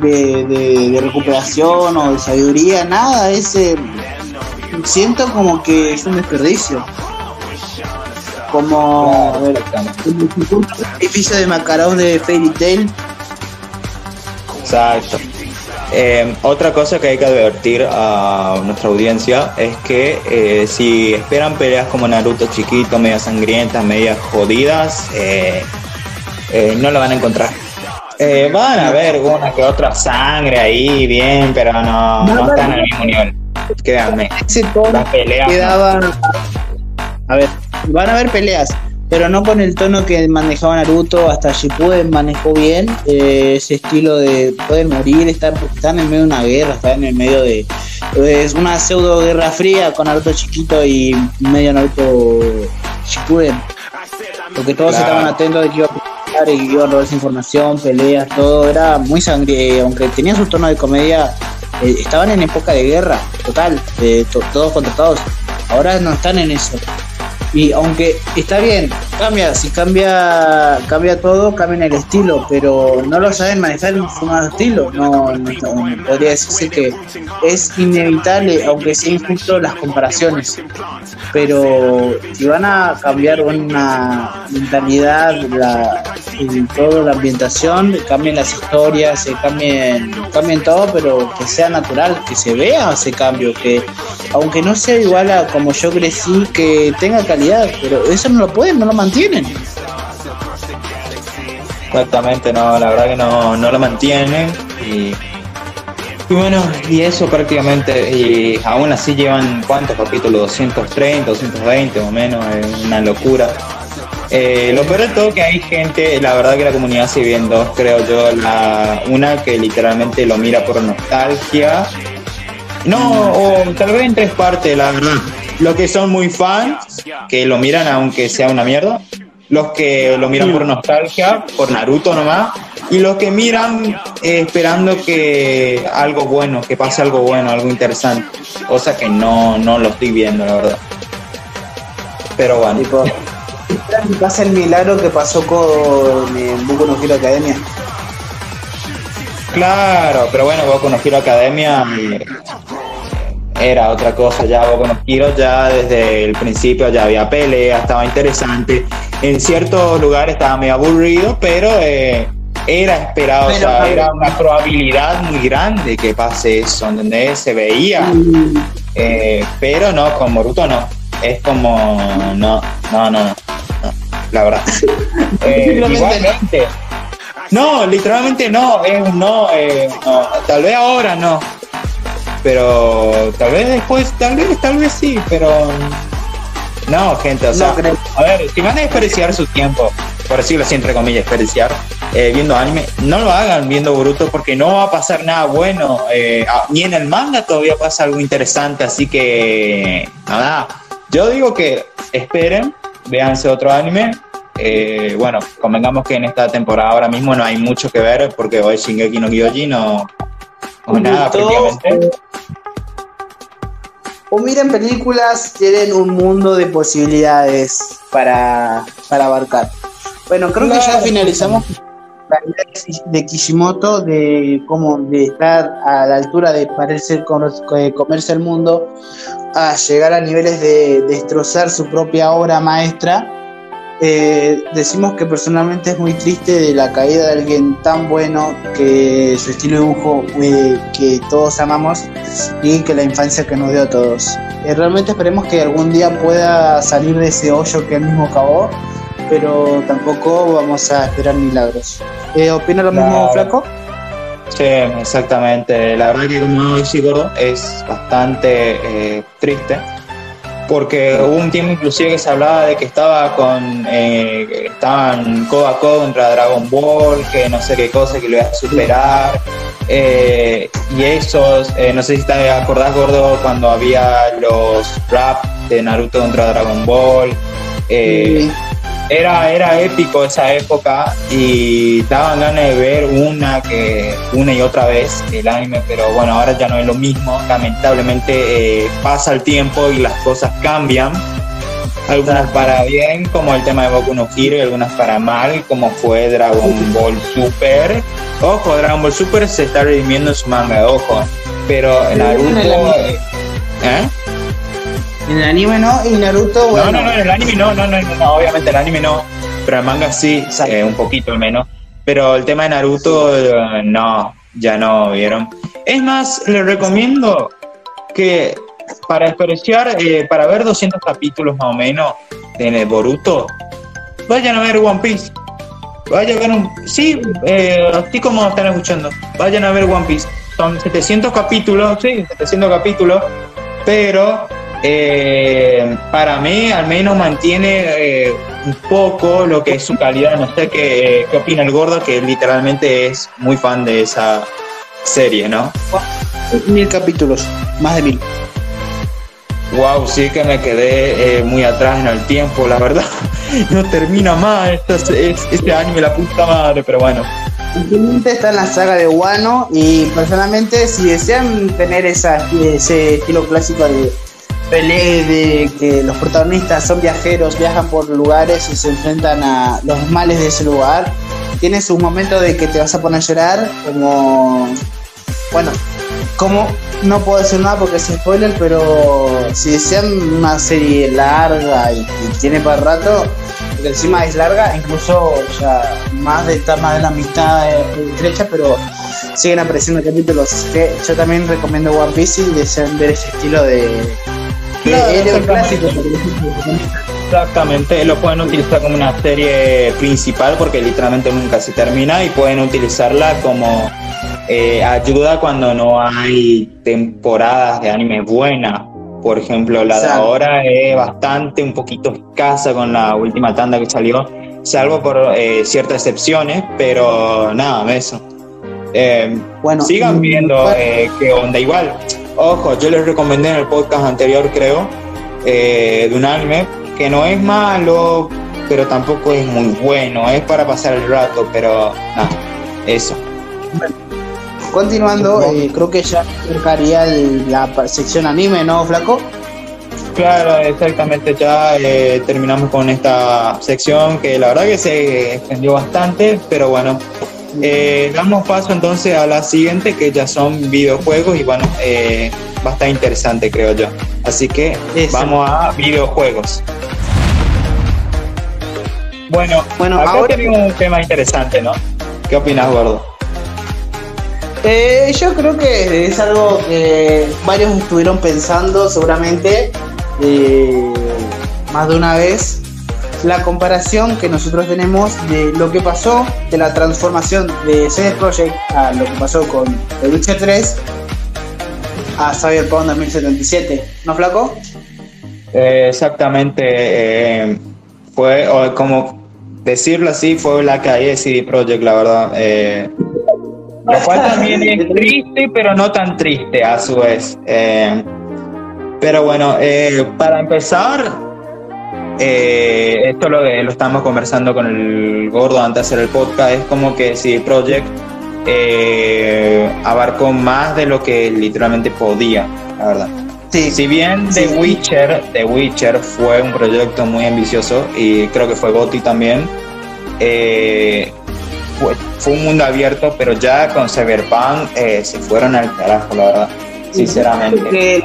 de, recuperación o de sabiduría, nada, ese siento como que es un desperdicio. Como el edificio de Macarón de Fairy Tail. Exacto. Eh, otra cosa que hay que advertir a nuestra audiencia es que eh, si esperan peleas como Naruto chiquito, medias sangrientas, medias jodidas, eh, no lo van a encontrar. Eh, van a ver una que otra sangre ahí, bien, pero no, no están al mismo nivel. Créanme. Las peleas. A ver, van a haber peleas, pero no con el tono que manejaba Naruto. Hasta Shippuden manejó bien eh, ese estilo de pueden morir, están, están en medio de una guerra, están en el medio de. Es una pseudo guerra fría con Naruto chiquito y medio Naruto Shippuden. Porque todos estaban atentos de que iba a y iban a robar esa información, peleas, todo, era muy sangre, aunque tenía su tono de comedia, eh, estaban en época de guerra, total, todos contra todos. Ahora no están en eso. Y aunque está bien, cambia, si cambia cambia todo, cambia el estilo, pero no lo saben manejar en su nuevo estilo. No, podría decirse que es inevitable, aunque sea injusto las comparaciones. Pero si van a cambiar una mentalidad, la, en todo la ambientación, cambien las historias, se cambien, cambien todo, pero que sea natural, que se vea ese cambio, que aunque no sea igual a como yo crecí, que tenga calidad, pero eso no lo pueden, no lo mantienen. Exactamente, no, la verdad que no, no lo mantienen y, bueno, y eso prácticamente, y aún así llevan cuántos capítulos, 230, 220 o menos, es una locura. Eh, lo peor de todo que hay gente, la verdad que la comunidad se viene dos, creo yo, la, una que literalmente lo mira por nostalgia, no, o tal vez en tres partes, la verdad. Los que son muy fans, que lo miran aunque sea una mierda, los que lo miran por nostalgia, por Naruto nomás, y los que miran eh, esperando que algo bueno, que pase algo bueno, algo interesante, cosa que no, no lo estoy viendo, la verdad. Pero bueno pasa el milagro que pasó con el Boku no Hero Academia. Claro, pero bueno, Boku no Hero Academia eh, era otra cosa, ya Boku no Hero ya desde el principio ya había pelea, estaba interesante. En ciertos lugares estaba medio aburrido, pero eh, era esperado, o sea, era una probabilidad muy grande que pase eso, ¿entendés? Se veía. Mm. Eh, pero no, con Boruto no. Es como, no, no, no la verdad. Eh, igualmente. No, literalmente no, es no, eh, no, tal vez ahora no. Pero tal vez después, tal vez, tal vez sí, pero no, gente, o sea, a ver, si van a desperdiciar su tiempo, por decirlo así entre comillas, desperdiciar, eh, viendo anime, no lo hagan viendo Boruto porque no va a pasar nada bueno. Eh, ni en el manga todavía pasa algo interesante, así que nada. Yo digo que esperen, véanse otro anime. Eh, bueno, convengamos que en esta temporada ahora mismo no hay mucho que ver porque hoy Shingeki no Kyojin no, no nada prácticamente. O miren películas, tienen un mundo de posibilidades para, para abarcar. Bueno, creo que ya finalizamos la idea de Kishimoto de cómo de estar a la altura de parecer comerse el mundo a llegar a niveles de destrozar su propia obra maestra. Eh, decimos que personalmente es muy triste de la caída de alguien tan bueno que su estilo de dibujo eh, que todos amamos y que la infancia que nos dio a todos. Eh, realmente esperemos que algún día pueda salir de ese hoyo que él mismo cavó pero tampoco vamos a esperar milagros. Eh, ¿Opina lo mismo, Flaco? Sí, exactamente. La verdad que como dice Gordo es bastante triste porque hubo un tiempo inclusive que se hablaba de que estaba con eh, estaban codo a codo contra Dragon Ball, que no sé qué cosa, que lo iba a superar. Eh, y esos, no sé si te acordás, Gordo, cuando había los rap de Naruto contra Dragon Ball. Sí era, era épico esa época y daban ganas de ver una que una y otra vez el anime, pero bueno, ahora ya no es lo mismo. Lamentablemente eh, pasa el tiempo y las cosas cambian. Algunas para bien, como el tema de Boku no Hero, y algunas para mal, como fue Dragon Ball Super. Ojo, Dragon Ball Super se está redimiendo en su manga, ojo. Pero Naruto. ¿Eh? En el anime no, y Naruto, bueno. No, no, no, en el anime no, no, no, no, obviamente el anime no, pero el manga sí, eh, un poquito al menos. Pero el tema de Naruto, eh, no, ya no, ¿vieron? Es más, les recomiendo que para experienciar, eh, para ver 200 capítulos más o menos de Boruto, vayan a ver One Piece. Vayan a ver un... Sí, así como están escuchando, vayan a ver One Piece. Son 700 capítulos, sí, 700 capítulos, pero eh, para mí al menos mantiene eh, un poco lo que es su calidad. No sé qué, qué opina el gordo, que literalmente es muy fan de esa serie, ¿no? Mil capítulos, más de mil. Wow, sí que me quedé eh, muy atrás en el tiempo, la verdad. No termina más este, este anime, la puta madre, pero bueno. Está en la saga de Wano y personalmente si desean tener esa, ese estilo clásico de Pelé de que los protagonistas son viajeros, viajan por lugares y se enfrentan a los males de ese lugar. Tienes un momento de que te vas a poner a llorar, como. Bueno, como no puedo decir nada porque es spoiler, pero si desean una serie larga y, tiene para rato, que encima es larga, incluso ya más de estar más de la mitad estrecha, pero siguen apareciendo capítulos. Que yo también recomiendo One Piece y desean ver ese estilo de Exactamente, lo pueden utilizar como una serie principal porque literalmente nunca se termina y pueden utilizarla como eh, ayuda cuando no hay temporadas de anime buenas. Por ejemplo, la de ahora es bastante, un poquito escasa con la última tanda que salió, salvo por eh, ciertas excepciones, pero nada, eso. Eh, bueno, sigan viendo qué onda. Igual, Ojo, yo les recomendé en el podcast anterior, creo, eh, de un anime que no es malo, pero tampoco es muy bueno. Es para pasar el rato, pero nada, eso. continuando, eh, creo que ya acercaría la sección anime, ¿no, Flaco? Claro, exactamente, ya eh, terminamos con esta sección que la verdad que se extendió bastante, pero bueno, eh, damos paso entonces a la siguiente, que ya son videojuegos y bueno, eh, va a estar interesante creo yo. Así que vamos a videojuegos. Bueno, bueno ahora tenemos un tema interesante, ¿no? ¿Qué opinas, Gordo? Eh, yo creo que es algo que varios estuvieron pensando seguramente más de una vez la comparación que nosotros tenemos de lo que pasó, de la transformación de CD Projekt a lo que pasó con The Witcher 3 a Cyberpunk 2077. ¿No, Flaco? Eh, exactamente. Eh, fue como decirlo así, fue la caída de CD Projekt, la verdad. Eh, lo cual también es triste, pero no tan triste a su vez. Pero bueno, para empezar, esto lo, lo estamos conversando con el gordo antes de hacer el podcast, es como que CD Projekt abarcó más de lo que literalmente podía, la verdad. Si bien The Witcher, The Witcher fue un proyecto muy ambicioso y creo que fue Gotti también, eh, fue, un mundo abierto, pero ya con Cyberpunk eh, se fueron al carajo, la verdad, sinceramente.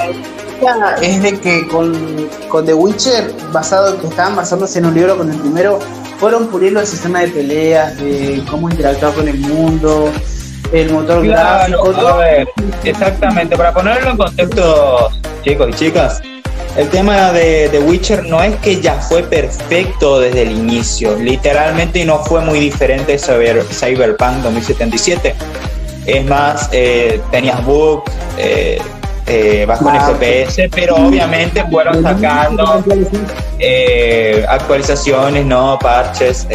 Es de que con, con The Witcher, basado que estaban basándose en un libro con el primero, fueron puliendo el sistema de peleas, de cómo interactuar con el mundo, el motor gráfico. exactamente, para ponerlo en contexto, chicos y chicas, el tema de The Witcher no es que ya fue perfecto desde el inicio, literalmente no fue muy diferente sobre Cyberpunk 2077. Es más, eh, tenías bugs, eh, eh, bajo en FPS, pero obviamente fueron sacando eh, actualizaciones, no parches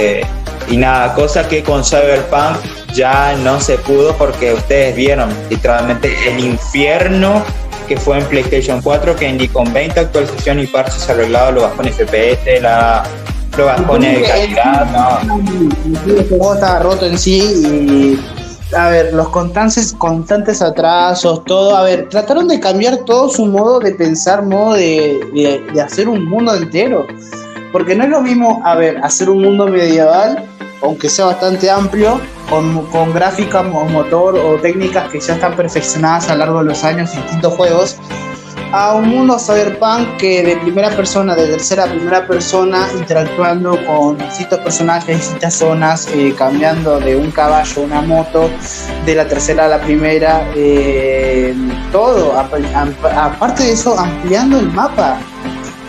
y nada, cosa que con Cyberpunk ya no se pudo porque ustedes vieron literalmente el infierno que fue en PlayStation 4 que ni con 20 actualizaciones y parches arreglados lo bajó en FPS, la, lo bajó en calidad, no. El juego estaba roto en sí y a ver, los constantes, constantes atrasos, todo, a ver, trataron de cambiar todo su modo de pensar, modo de, de hacer un mundo entero. Porque no es lo mismo, a ver, hacer un mundo medieval aunque sea bastante amplio, con, con gráficas o motor o técnicas que ya están perfeccionadas a lo largo de los años en distintos juegos, a un mundo cyberpunk que de primera persona, de tercera a primera persona, interactuando con distintos personajes, distintas zonas, eh, cambiando de un caballo a una moto, de la tercera a la primera, eh, todo, aparte de eso, ampliando el mapa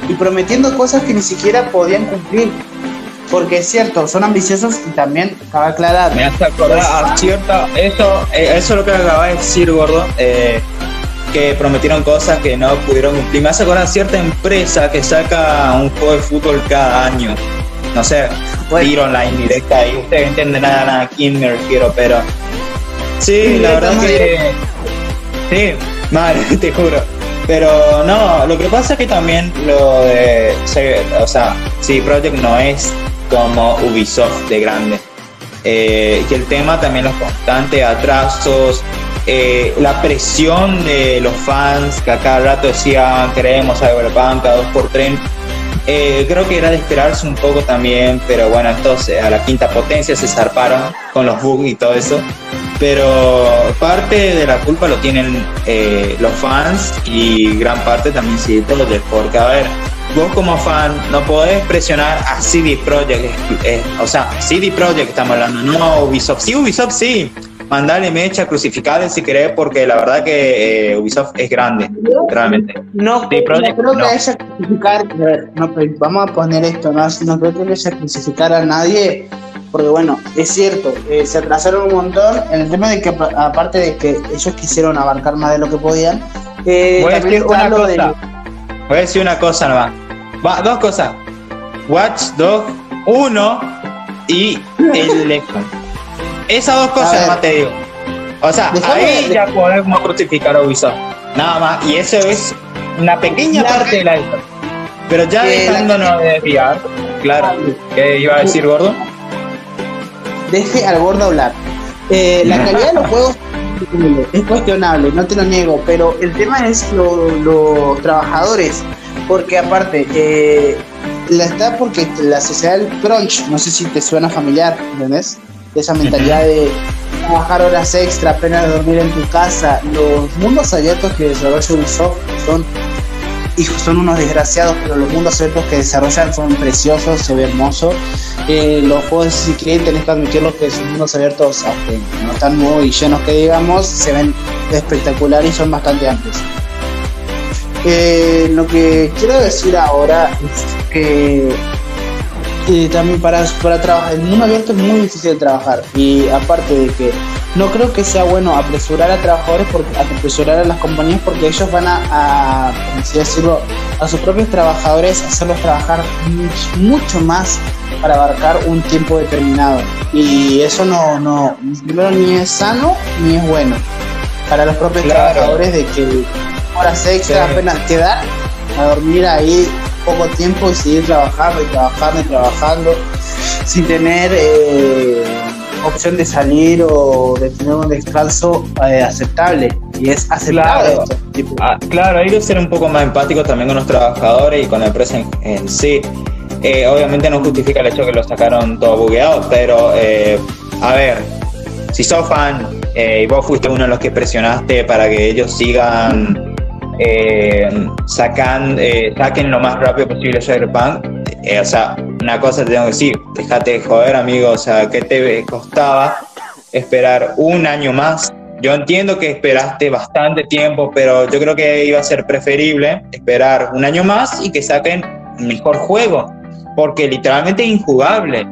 y prometiendo cosas que ni siquiera podían cumplir porque es cierto, son ambiciosos y también cabe aclarar. Me hace acordar a cierta, eso, eh, eso es lo que acaba de decir, gordo, que prometieron cosas que no pudieron cumplir. Me hace acordar cierta empresa que saca un juego de fútbol cada año. No sé, tiro online directa y ustedes entenderán a quién me refiero, pero sí, la verdad que sí, mal, te juro. Pero no, lo que pasa es que también lo de, o sea, sí, Project no es como Ubisoft de grande. Eh, y el tema también los constantes atrasos, eh, la presión de los fans que a cada rato decían queremos Cyberpunk a dos por tren. Eh, creo que era de esperarse un poco también, pero bueno, entonces a la quinta potencia se zarparon con los bugs y todo eso. Pero parte de la culpa lo tienen los fans y gran parte también sí, todo porque a ver, vos como fan no podés presionar a CD Projekt, o sea, CD Projekt estamos hablando, no Ubisoft. Sí, Ubisoft sí, mandale mecha, crucificarle si querés, porque la verdad que eh, Ubisoft es grande, realmente. No, no creo que haya crucificar, no, vamos a poner esto, no, no creo que haya crucificar a nadie, porque bueno, es cierto, eh, se atrasaron un montón, en el tema de que aparte de que ellos quisieron abarcar más de lo que podían, eh, voy, a decir una cosa, voy a decir una cosa nomás, Va, dos cosas. Watch Dog 1 y el Lexon. Esas dos cosas más te digo. O sea, ahí ya podemos crucificar a Ubisoft. Nada más. Y eso es una pequeña parte de la historia. Pero ya dejándonos de desviar, claro, ¿qué iba a decir Gordo? Deje al Gordo hablar. Eh, la calidad de los juegos es cuestionable, no te lo niego, pero el tema es los trabajadores porque aparte, eh, la está porque la sociedad del crunch, no sé si te suena familiar, ¿entendés? Esa mentalidad de trabajar horas extra, apenas dormir en tu casa. Los mundos abiertos que desarrolla Ubisoft son, son unos desgraciados, pero los mundos abiertos que desarrollan son preciosos, se ve hermoso. Eh, los juegos, si quieren, tenés que admitirlo que sus mundos abiertos, aunque no están muy llenos que digamos, se ven espectaculares y son bastante amplios. Eh, lo que quiero decir ahora es que también para, para trabajar, el mundo abierto es muy difícil trabajar. Y aparte de que no creo que sea bueno apresurar a trabajadores, porque, apresurar a las compañías porque ellos van a, a decirlo, a sus propios trabajadores hacerlos trabajar mucho más para abarcar un tiempo determinado. Y eso no, no, primero ni es sano ni es bueno para los propios trabajadores de que horas extra apenas quedar a dormir ahí poco tiempo y seguir trabajando y trabajando y trabajando sin tener eh, opción de salir o de tener un descanso eh, aceptable. Y es aceptable. Claro, esto, ah, claro, hay que ser un poco más empático también con los trabajadores y con la empresa en, sí. Eh, obviamente no justifica el hecho que lo sacaron todo bugueado, pero a ver, si sos fan y vos fuiste uno de los que presionaste para que ellos sigan eh, sacan, eh, saquen lo más rápido posible Cyberpunk. Eh, o sea, una cosa te tengo que decir, déjate de joder, amigo, o sea, ¿qué te costaba esperar un año más? Yo entiendo que esperaste bastante tiempo, pero yo creo que iba a ser preferible esperar un año más y que saquen mejor juego, porque literalmente es injugable.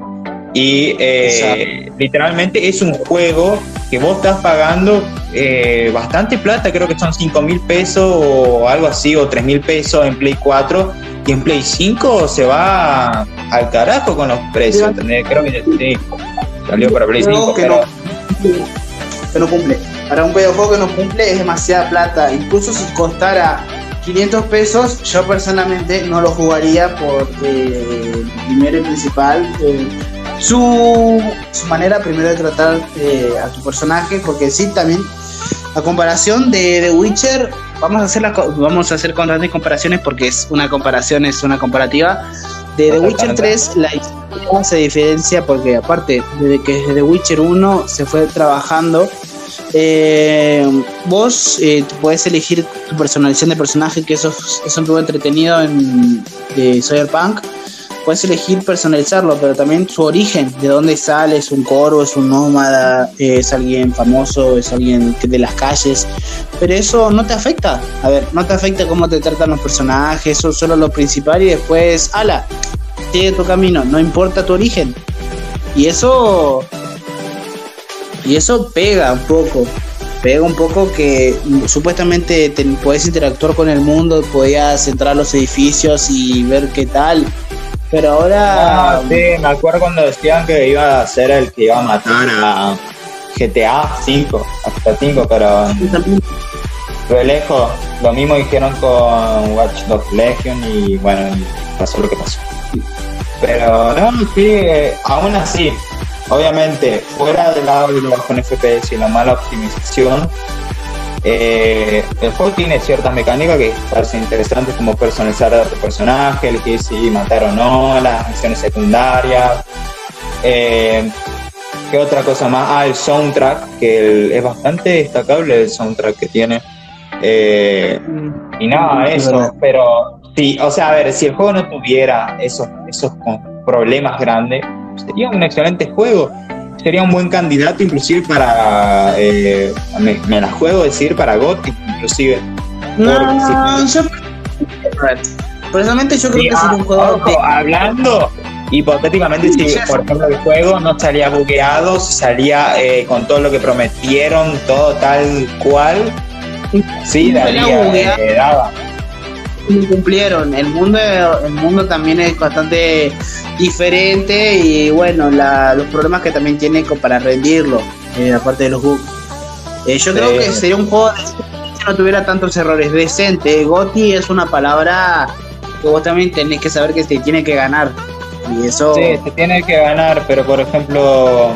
Y eh, literalmente es un juego que vos estás pagando eh, bastante plata, creo que son 5 mil pesos o algo así, o 3 mil pesos en Play 4, y en Play 5 se va al carajo con los precios, Creo que sí, salió para Play 5, que, no, que no cumple. Para un videojuego que no cumple es demasiada plata, incluso si costara 500 pesos, yo personalmente no lo jugaría porque primero y principal... Eh, su, manera primero de tratar eh, a tu personaje, porque sí, también a comparación de The Witcher, vamos a hacer la, vamos a hacer constantes comparaciones porque es una comparación, es una comparativa. De The Witcher 3 la historia se diferencia porque aparte desde que The Witcher 1 se fue trabajando, eh, vos eh, puedes elegir tu personalización de personaje, que eso, es un poco entretenido en de Cyberpunk puedes elegir personalizarlo, pero también su origen, de dónde sale, es un coro, es un nómada, es alguien famoso, es alguien de las calles, pero eso no te afecta, a ver, no te afecta cómo te tratan los personajes, eso es solo lo principal y después, ala, sigue tu camino, no importa tu origen. Y eso y eso pega un poco. Pega un poco que supuestamente te, podés interactuar con el mundo, podías entrar a los edificios y ver qué tal. Pero ahora. Ah, sí, me acuerdo cuando decían que iba a ser el que iba a matar a GTA 5, hasta 5, pero. Fue lejos. Lo mismo dijeron con Watch Dogs Legion y bueno, pasó lo que pasó. Pero no, sí, eh, aún así, obviamente, fuera del lado de los con FPS y la mala optimización, eh, el juego tiene ciertas mecánicas que parecen interesantes como personalizar a tu personaje, elegir si matar o no, las misiones secundarias. Eh, ¿Qué otra cosa más? Ah, el soundtrack, que es bastante destacable el soundtrack que tiene. Eh, y nada, eso, pero sí, o sea, a ver, si el juego no tuviera esos, esos problemas grandes, sería un excelente juego sería un buen candidato inclusive para, eh, me, la juego decir, para Gothic inclusive. No, yo, personalmente yo creo que sería un juego... Hablando hipotéticamente si por ejemplo el juego no salía bugueado, si salía eh, con todo lo que prometieron, todo tal cual, sí, daría, eh, daba cumplieron. El mundo, el mundo también es bastante diferente y bueno, los problemas que también tiene para rendirlo, eh, aparte de los bugs. Eh, yo creo que sería un juego si no tuviera tantos errores. Decente. Goti es una palabra que vos también tenés que saber que se tiene que ganar. Y eso. Sí, se tiene que ganar, pero por ejemplo,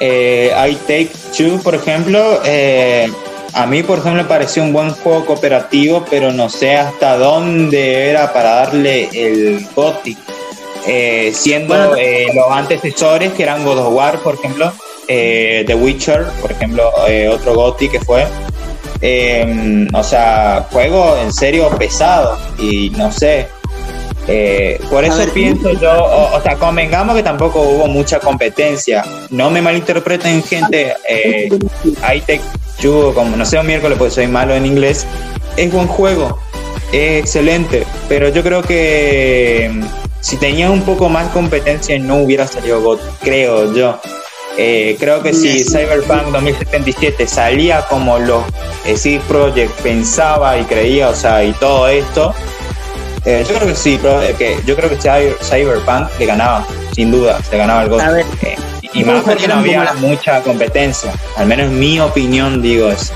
eh, I Take Two, por ejemplo, eh, a mí, por ejemplo, me pareció un buen juego cooperativo, pero no sé hasta dónde era para darle el Gothic. Eh, siendo eh, los antecesores que eran God of War, por ejemplo, eh, The Witcher, por ejemplo, otro Gothic que fue. o sea, juego en serio pesado y no sé. Por eso pienso yo, o, sea, convengamos que tampoco hubo mucha competencia. No me malinterpreten, gente. ahí te yo, como no sé un miércoles porque soy malo en inglés, es buen juego, es excelente, pero yo creo que mm, si tenía un poco más competencia no hubiera salido creo yo. Eh, creo que si Cyberpunk 2077 salía como lo CD Projekt pensaba y creía, o sea, y todo esto, Eh, yo creo que sí, pero que yo creo que Cyberpunk le ganaba, sin duda, se ganaba el. A ver, eh, y más porque no había mucha competencia, al menos en mi opinión digo eso.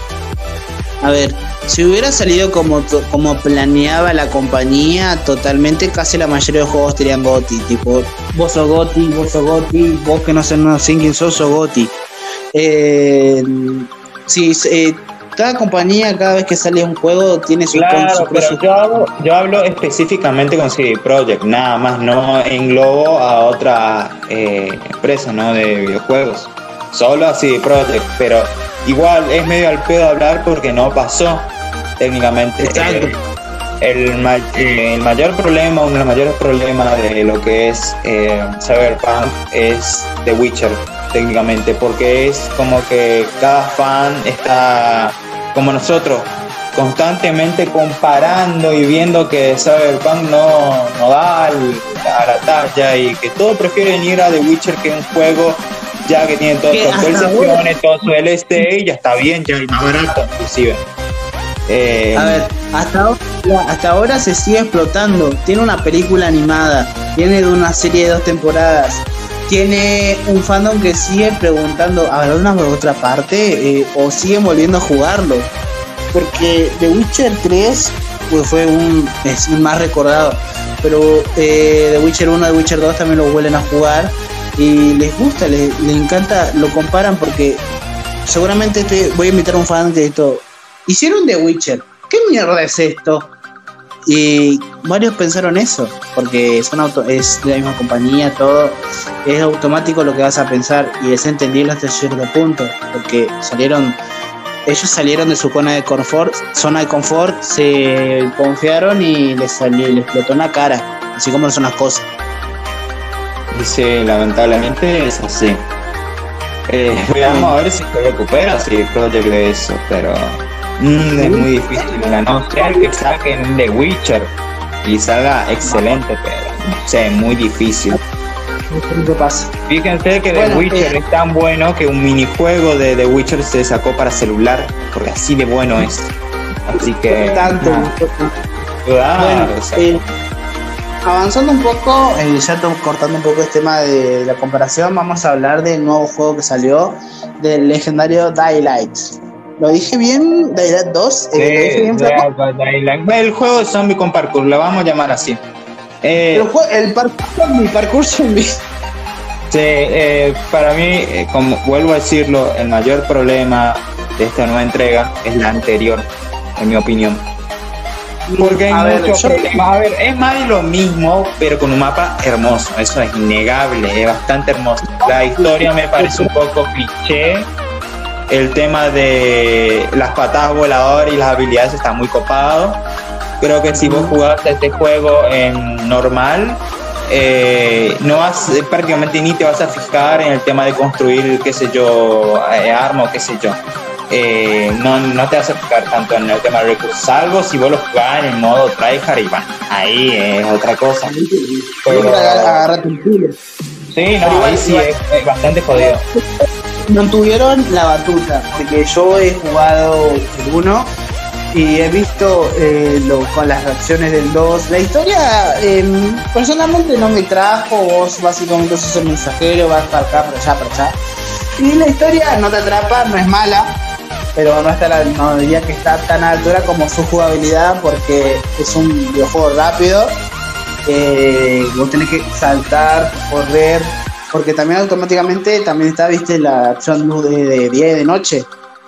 A ver, si hubiera salido como, como planeaba la compañía, totalmente casi la mayoría de los juegos tenían GOTI. Tipo, vos sos GOTI, vos sos GOTI, vos que no sé, no sé quién sos, sos GOTI. Eh, sí, eh, cada compañía, cada vez que sale un juego, tiene su, claro, pero yo, hablo, específicamente con CD Projekt, nada más, no englobo a otra eh, empresa ¿no? de videojuegos. Solo a CD Projekt, pero igual es medio al pedo hablar porque no pasó técnicamente. El, mayor problema, uno de los mayores problemas de lo que es eh, Cyberpunk es The Witcher técnicamente, porque es como que cada fan está como nosotros, constantemente comparando y viendo que Cyberpunk no, no da a la talla y que todos prefieren ir a The Witcher que un juego ya que tiene todas sus actualizaciones, todo su LSD y ya está bien, ya es más barato inclusive. Eh, a ver, hasta ahora, hasta ahora se sigue explotando. Tiene una película animada, tiene una serie de dos temporadas, tiene un fandom que sigue preguntando, ¿habrá una otra parte? Eh, ¿O siguen volviendo a jugarlo? Porque The Witcher 3 pues, fue un, es más recordado, pero eh, The Witcher 1 y The Witcher 2 también lo vuelven a jugar y les gusta, les, encanta, lo comparan porque seguramente voy a invitar a un fan de esto. Hicieron The Witcher, ¿qué mierda es esto? Y varios pensaron eso, porque son auto, es de la misma compañía, todo es automático lo que vas a pensar y es entendible hasta cierto punto, porque salieron, ellos salieron de su zona de confort, zona de confort, se confiaron y les salió, les explotó en la cara, así como son las cosas. Sí, lamentablemente es así. Eh, a ver si se recupera, si Project de eso, pero Mm, es muy difícil, a no ser que saquen The Witcher y salga excelente, pero no sé, muy difícil. Fíjense que The Witcher eh, es tan bueno que un minijuego de The Witcher se sacó para celular, porque así de bueno es. Así que. Tanto. Eh, avanzando un poco, eh, ya cortando un poco el tema de la comparación, vamos a hablar del nuevo juego que salió del legendario Daylight. ¿Lo dije bien? Daylight 2. Eh, el juego de zombie con parkour, lo vamos a llamar así. Eh, el, parkour zombie, parkour zombie. Sí, eh, para mí, como vuelvo a decirlo, el mayor problema de esta nueva entrega es la anterior, en mi opinión. Porque hay muchos problemas. A ver, es más de lo mismo, pero con un mapa hermoso. Eso es innegable, es bastante hermoso. La historia me parece un poco cliché el tema de las patadas voladoras y las habilidades está muy copado. Creo que si vos jugás este juego en normal, eh, no vas, eh, prácticamente ni te vas a fijar en el tema de construir, qué sé yo, eh, arma o qué sé yo. no, no te vas a fijar tanto en el tema de recursos, salvo si vos lo jugás en modo tryhard y bueno, ahí es otra cosa. Sí, no, ahí sí es bastante jodido mantuvieron la batuta, porque yo he jugado el 1 y he visto eh, con las reacciones del 2. La historia em, personalmente no me trajo, vos básicamente sos el mensajero, vas para acá, para allá, para allá. Y la historia no te atrapa, no es mala, pero no está la, no diría que está tan altura como su jugabilidad porque es un videojuego rápido. Eh, vos tenés que saltar, correr, porque también automáticamente también está, viste, la opción de, día y de noche.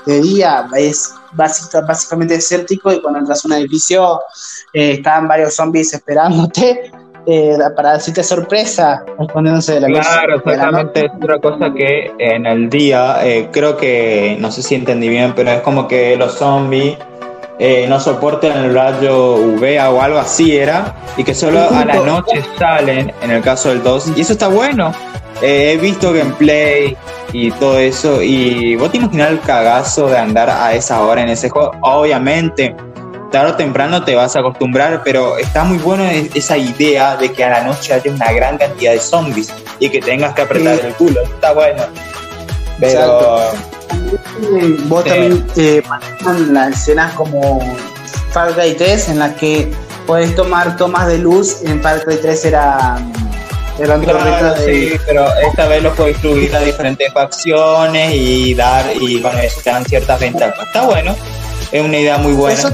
De día es básicamente desértico y cuando entras a un edificio eh, están varios zombies esperándote eh, para decirte sorpresa, respondiéndose de la Claro, exactamente. Es otra cosa que en el día, eh, creo que, no sé si entendí bien, pero es como que los zombies no soportan el rayo UV o algo así era, y que solo a la noche salen, en el caso del 2, y eso está bueno, eh, he visto gameplay y todo eso. Y vos te imaginas el cagazo de andar a esa hora en ese juego. Obviamente, tarde o temprano te vas a acostumbrar, pero está muy bueno esa idea de que a la noche haya una gran cantidad de zombies y que tengas que apretar el culo. Está bueno. Pero. Vos también eh, las escenas como Far Guy 3 en las que podés tomar tomas de luz. En Far Cry 3 era. Eran claro, de... Sí, pero esta vez lo puedes distribuir a diferentes facciones y dar. Y bueno, eso te dan ciertas ventajas. Está bueno. Es una idea muy buena. Eso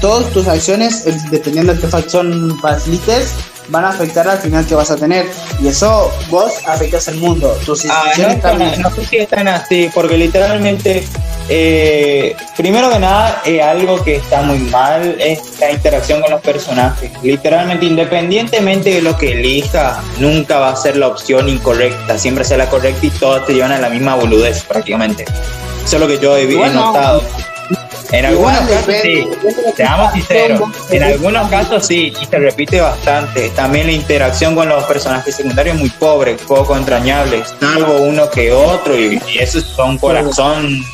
todas tus acciones, dependiendo de qué facción facilites, van a afectar al final que vas a tener. Y eso vos afectas al mundo. Tus ah, no, también. no sé si están así, porque literalmente, eh, primero que nada, eh, algo que está muy mal es la interacción con los personajes. Literalmente, independientemente de lo que elija, nunca va a ser la opción incorrecta. Siempre será la correcta y todas te llevan a la misma boludez prácticamente. Eso es lo que yo he, notado. En algunos casos sí, seamos sinceros, en algunos casos sí, y se repite bastante. También la interacción con los personajes secundarios es muy pobre, poco entrañable, salvo uno que otro, y, esos son corazón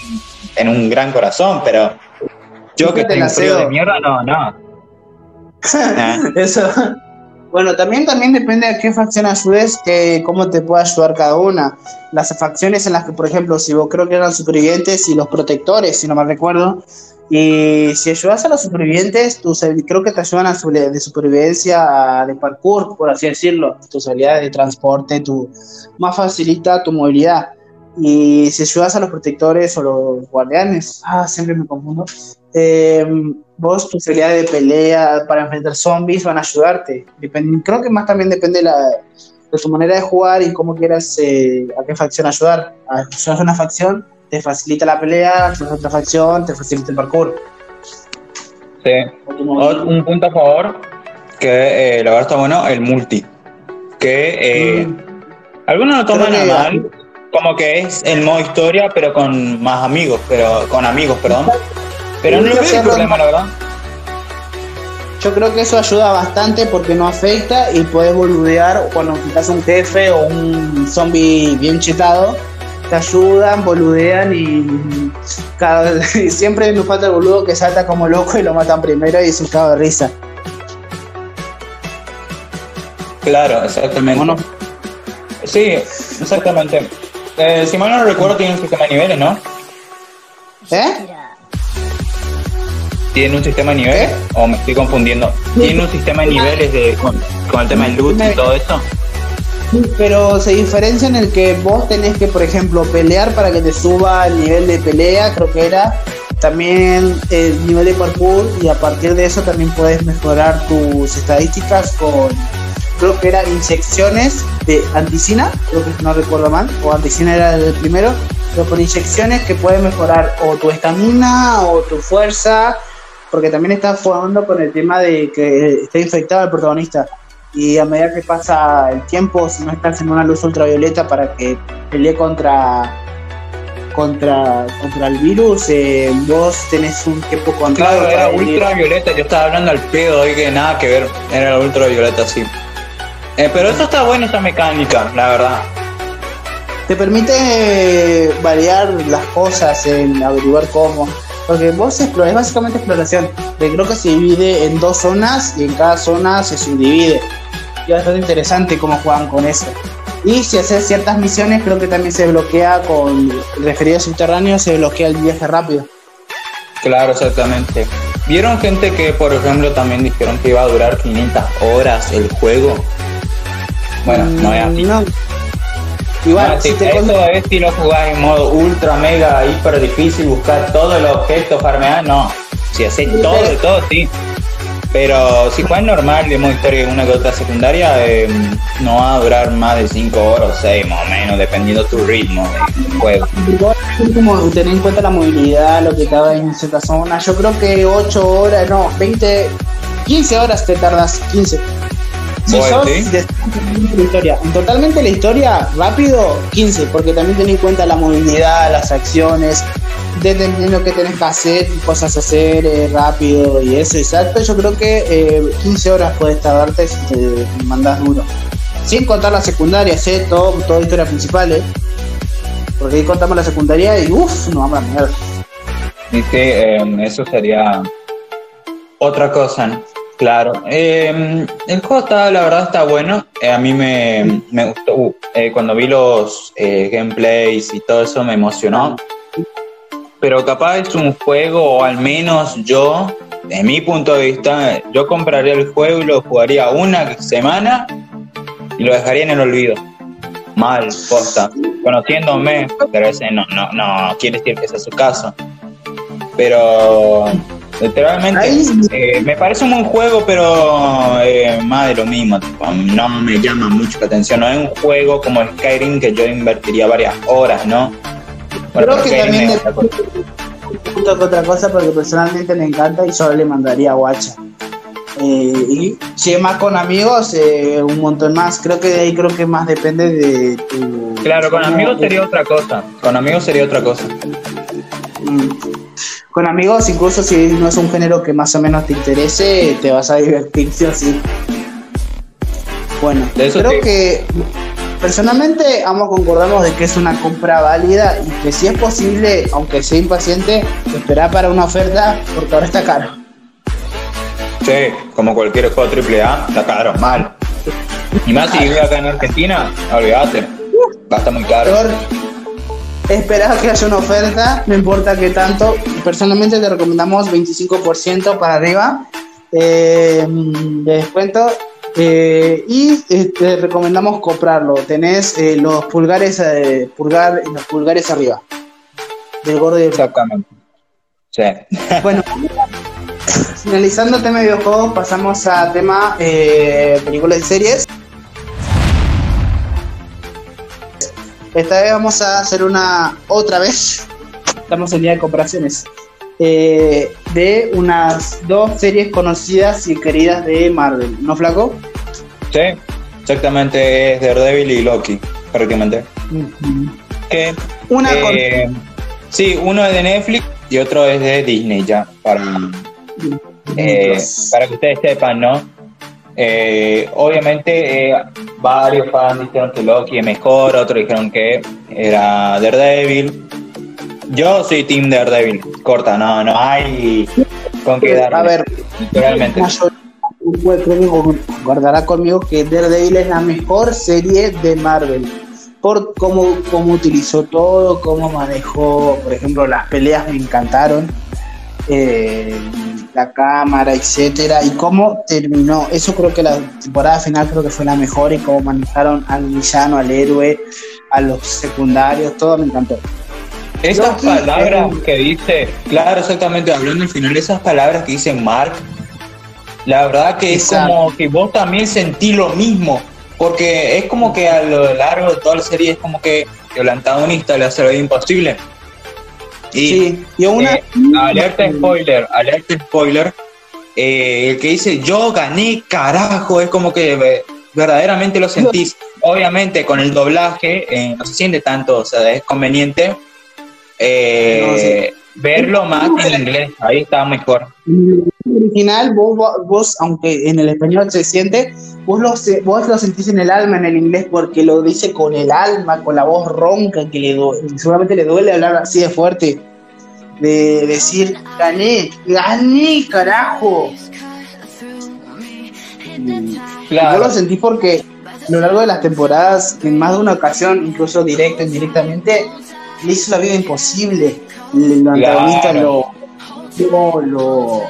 en un gran corazón, pero yo que tengo frío de mierda, no, no. Eso. Bueno, también, también depende de qué facción ayudes, que, cómo te puede ayudar cada una. Las facciones en las que, por ejemplo, si vos creo que eran supervivientes y los protectores, si no me recuerdo, y si ayudas a los supervivientes, tus, creo que te ayudan a de supervivencia de parkour, por así decirlo, tus habilidades de transporte, tu, más facilita tu movilidad. Y si ayudas a los protectores o los guardianes, ah, siempre me confundo, eh, vos tus habilidades de pelea para enfrentar zombies van a ayudarte. creo que más también depende de, la, de tu manera de jugar y cómo quieras eh, a qué facción ayudar. A ayudar a una facción te facilita la pelea, a otra facción te facilita el parkour. Sí. Un punto a favor, que eh, la verdad está bueno, el multi. Que eh, mm. algunos lo toman a mal, como que es el modo historia, pero con más amigos, pero con amigos, perdón. Pero no hay problema, la verdad. Yo creo que eso ayuda bastante porque no afecta y puedes boludear cuando quitas un jefe o un zombie bien chetado. Te ayudan, boludean y cada, siempre nos falta el boludo que salta como loco y lo matan primero y es un cago de risa. Claro, exactamente. Sí, exactamente. Eh, si mal no recuerdo, tiene un sistema de niveles, ¿no? ¿Eh? ¿Tiene un sistema de niveles? ¿O me estoy confundiendo? ¿Tiene un sistema de niveles de, con, el tema del loot y todo eso? Pero se diferencia en el que vos tenés que, por ejemplo, pelear para que te suba el nivel de pelea, creo que era. También el nivel de parkour y a partir de eso también puedes mejorar tus estadísticas con, creo que era inyecciones de anticina, creo que no recuerdo mal, o anticina era el primero, pero con inyecciones que pueden mejorar o tu estamina o tu fuerza porque también está jugando con el tema de que está infectado el protagonista. Y a medida que pasa el tiempo, si no estás en una luz ultravioleta para que pelee contra contra contra el virus, eh, vos tenés un tiempo controlado. Claro, era ultravioleta, yo estaba hablando al pedo hoy que nada que ver, era ultravioleta, sí. Eh, pero eso está bueno, esta mecánica, la verdad. Te permite variar las cosas, en averiguar cómo. Porque vos exploras, es básicamente exploración. creo que se divide en dos zonas y en cada zona se subdivide. Y es bastante interesante cómo juegan con eso. Y si haces ciertas misiones, creo que también se bloquea con referido subterráneo, se bloquea el viaje rápido. Claro, exactamente. ¿Vieron gente que, por ejemplo, también dijeron que iba a durar 500 horas el juego? Bueno, no es así. No. Igual, si, te eso es si lo jugás en modo ultra, mega, hiper difícil, buscar todos los objetos, farmear, no. Si haces todo, todo, sí. Pero si juegas normal de modo historia una que otra secundaria, eh, no va a durar más de 5 horas o 6 más o menos, dependiendo tu ritmo de juego. Como tener en cuenta la movilidad, lo que cabe en cierta zona, yo creo que 8 horas, no, 20, 15 horas te tardas, 15 si sos la historia, totalmente la historia, rápido, 15, porque también ten en cuenta la movilidad, las acciones, dependiendo qué tenés que hacer, cosas hacer eh, rápido y eso, exacto. Yo creo que eh, 15 horas puedes tardarte si te mandas duro. Sin contar las secundarias, ¿eh? todo, toda historia principal, ¿eh? porque ahí contamos la secundaria y uff, no vamos a mierda. Dice, em, eso sería otra cosa, ¿no? Claro, em, el juego está, la verdad está bueno. Eh, a mí me, gustó. Uh, eh, cuando vi los eh, gameplays y todo eso me emocionó. pero capaz es un juego, o al menos yo, de mi punto de vista, yo compraría el juego y lo jugaría una semana y lo dejaría en el olvido. Mal, posta. Conociéndome, pero ese no, no, no quiere decir que sea su caso. Pero literalmente eh, me parece un buen juego, pero eh, más de lo mismo. no me llama mucho la atención. No es un juego como Skyrim que yo invertiría varias horas, ¿no? Creo que también junto con otra cosa porque personalmente me encanta y solo le mandaría a Guacha. Eh, y si es más con amigos, eh, un montón más. Creo que de ahí creo que más depende de tu. Claro, con amigos sería otra cosa. Con amigos sería otra cosa. Mm. Con amigos, incluso si no es un género que más o menos te interese, te vas a divertir sí o sí. Bueno, creo que Personalmente, ambos concordamos de que es una compra válida y que si es posible, aunque sea impaciente, esperar para una oferta porque ahora está caro. Sí, como cualquier juego AAA, está caro, mal. Y más si vive acá en Argentina, olvídate, va a estar muy caro. Esperar que haya una oferta, no importa qué tanto. Personalmente te recomendamos 25% para arriba eh, de descuento eh, y te este, recomendamos comprarlo. Tenés eh, los pulgares eh, pulgar, los pulgares arriba. Del gordo y Exactamente. Sí. Bueno, finalizando el tema de videojuegos, pasamos a tema películas y series. Esta vez vamos a hacer una otra vez. Estamos en día de comparaciones. Eh, de unas dos series conocidas y queridas de Marvel, ¿no, Flaco? Sí, exactamente, es Daredevil y Loki, prácticamente. una eh, Sí, uno es de Netflix y otro es de Disney, ya, para, eh, para que ustedes sepan, ¿no? Obviamente varios fans dijeron que Loki es mejor, otros dijeron que era Daredevil, yo soy Team Daredevil, corta, no, no hay con qué dar. A ver, realmente. guardará conmigo que Daredevil es la mejor serie de Marvel. Por cómo, cómo utilizó todo, cómo manejó, por ejemplo, las peleas me encantaron. Eh, la cámara, etcétera, y cómo terminó. Eso creo que la temporada final creo que fue la mejor y cómo manejaron al villano, al héroe, a los secundarios, todo me encantó. Esas palabras que dice, claro, exactamente, hablando al final, esas palabras que dice Mark, la verdad que es como que vos también sentís lo mismo, porque es como que a lo largo de toda la serie es como que el antagonista le hace lo imposible. Y, sí. y una... Eh, alerta spoiler, alerta spoiler, eh, el que dice yo gané, carajo, es como que verdaderamente lo sentís. Obviamente con el doblaje no se siente tanto, o sea, es conveniente eh, verlo más en inglés, ahí está mejor. original, vos, vos, aunque en el español se siente, vos lo, vos lo sentís en el alma en el inglés porque lo dice con el alma, con la voz ronca, que le seguramente le duele hablar así de fuerte. De decir, gané, gané, carajo. Claro. Vos lo sentís porque a lo largo de las temporadas, en más de una ocasión, incluso directa, indirectamente, le hizo la vida imposible. El antagonista lo, lo,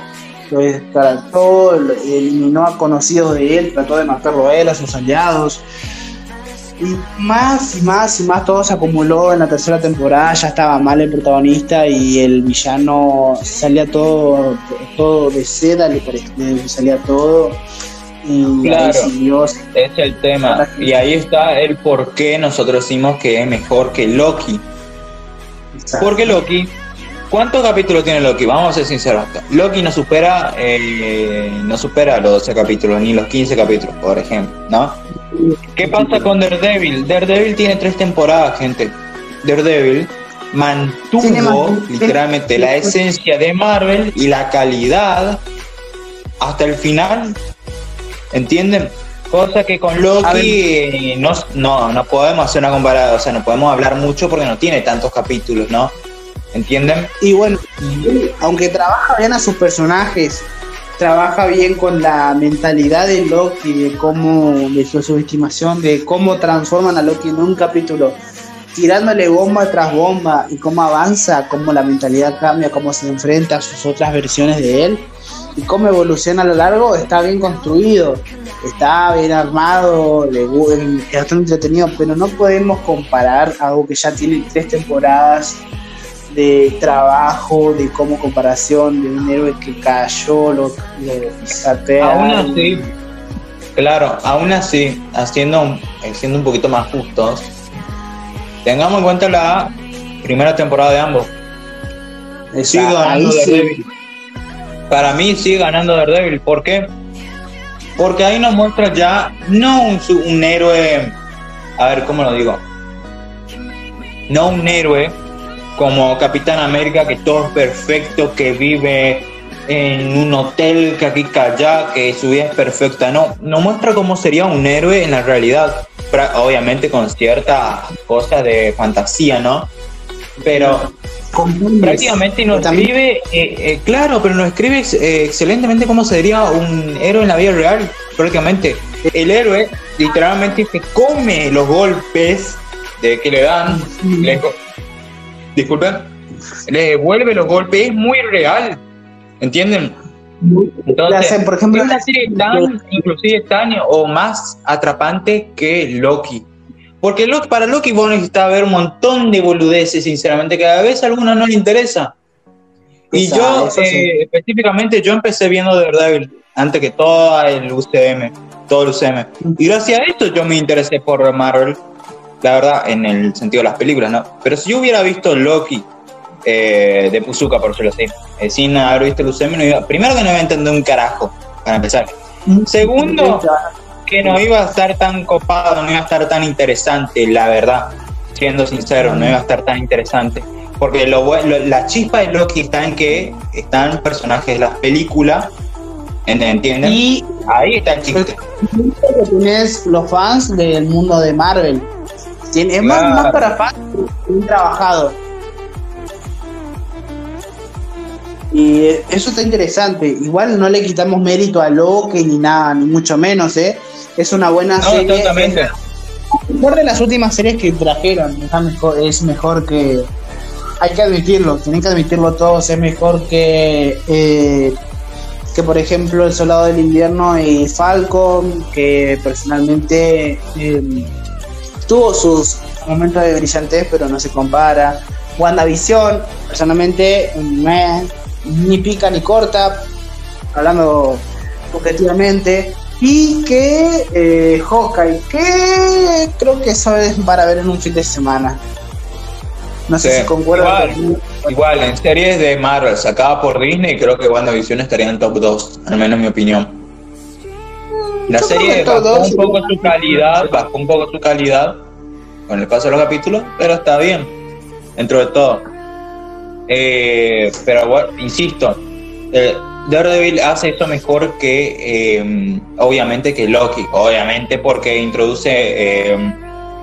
lo descartó, eliminó a conocidos de él, trató de matarlo a él, a sus aliados. Y más y más y más todo se acumuló en la tercera temporada, ya estaba mal el protagonista y el villano salía todo, todo de seda, le, parecía, salía todo. Y claro, es el tema. Y ahí está el por qué nosotros decimos que es mejor que Loki. Porque Loki, ¿cuántos capítulos tiene Loki? Vamos a ser sinceros. Loki no supera, eh, no supera los 12 capítulos, ni los 15 capítulos, por ejemplo, ¿no? ¿Qué pasa con Daredevil? Daredevil tiene tres temporadas, gente. Daredevil mantuvo literalmente la esencia de Marvel y la calidad hasta el final. ¿Entienden? Cosa que con Loki no, no, no podemos hacer una comparada, o sea, no podemos hablar mucho porque no tiene tantos capítulos, ¿no? ¿Entienden? Y bueno, aunque trabaja bien a sus personajes, trabaja bien con la mentalidad de Loki, de cómo, de su subestimación, de cómo transforman a Loki en un capítulo tirándole bomba tras bomba y cómo avanza, cómo la mentalidad cambia, cómo se enfrenta a sus otras versiones de él y cómo evoluciona a lo largo, está bien construido, está bien armado, le, es bastante entretenido, pero no podemos comparar algo que ya tiene tres temporadas de trabajo, de cómo comparación de un héroe que cayó, lo, lo Aún así, claro, aún así, haciendo, siendo un poquito más justos, Tengamos en cuenta la primera temporada de ambos. Sigue ganando Daredevil. Para mí sigue ganando Daredevil. ¿Por qué? Porque ahí nos muestra ya no un, héroe. A ver, ¿cómo lo digo? No un héroe como Capitán América, que todo es perfecto, que vive en un hotel que aquí allá, que su vida es perfecta. No, no muestra cómo sería un héroe en la realidad obviamente con ciertas cosas de fantasía, ¿no? Pero prácticamente nos escribe, eh, eh, claro, pero nos escribe eh, excelentemente cómo sería un héroe en la vida real, prácticamente. El héroe literalmente se come los golpes de que le dan, le, disculpen, le devuelve los golpes, es muy real, ¿entienden? Entonces, por ejemplo, es una serie tan, inclusive tan o más atrapante que Loki. Porque Loki, para Loki vos necesitas ver un montón de boludeces, sinceramente, que a veces a algunos no le interesa. Y yo, eh, específicamente, yo empecé viendo Daredevil antes que todo el UCM, todo el UCM. Y gracias a esto yo me interesé por Marvel, la verdad, en el sentido de las películas, ¿no? Pero si yo hubiera visto Loki eh, de Puzuka, por decirlo así. Eh, sin haber visto el UCM, no iba, primero que no iba a entender un carajo, para empezar. Segundo, que no iba a estar tan copado, no iba a estar tan interesante, la verdad. Siendo sincero, no iba a estar tan interesante. Porque lo, la chispa de Loki está en que están personajes de las películas, ¿entienden? Y ahí está el chiste. Tienes los fans del mundo de Marvel. Es más, más para fans, bien trabajado Y eso está interesante. Igual no le quitamos mérito a Loki ni nada, ni mucho menos, ¿eh? Es una buena no, serie. Totalmente. Mejor de las últimas series que trajeron. Mejor, es mejor que. Hay que admitirlo, tienen que admitirlo todos. Es mejor que. Eh, que por ejemplo El Soldado del Invierno y Falcon, que personalmente em, tuvo sus momentos de brillantez, pero no se compara. WandaVision, personalmente, me ni pica ni corta, hablando objetivamente, y que eh, Hawkeye, que creo que eso es para ver en un fin de semana. No sé si concuerdan. Igual, igual, en series de Marvel sacada por Disney, creo que WandaVision estaría en top 2, al menos en mi opinión. La serie bajó un poco su calidad, bajó un poco su calidad con el paso de los capítulos, pero está bien, dentro de todo. Eh, pero bueno, insisto, eh, Daredevil hace esto mejor que, eh, obviamente, que Loki, obviamente, porque introduce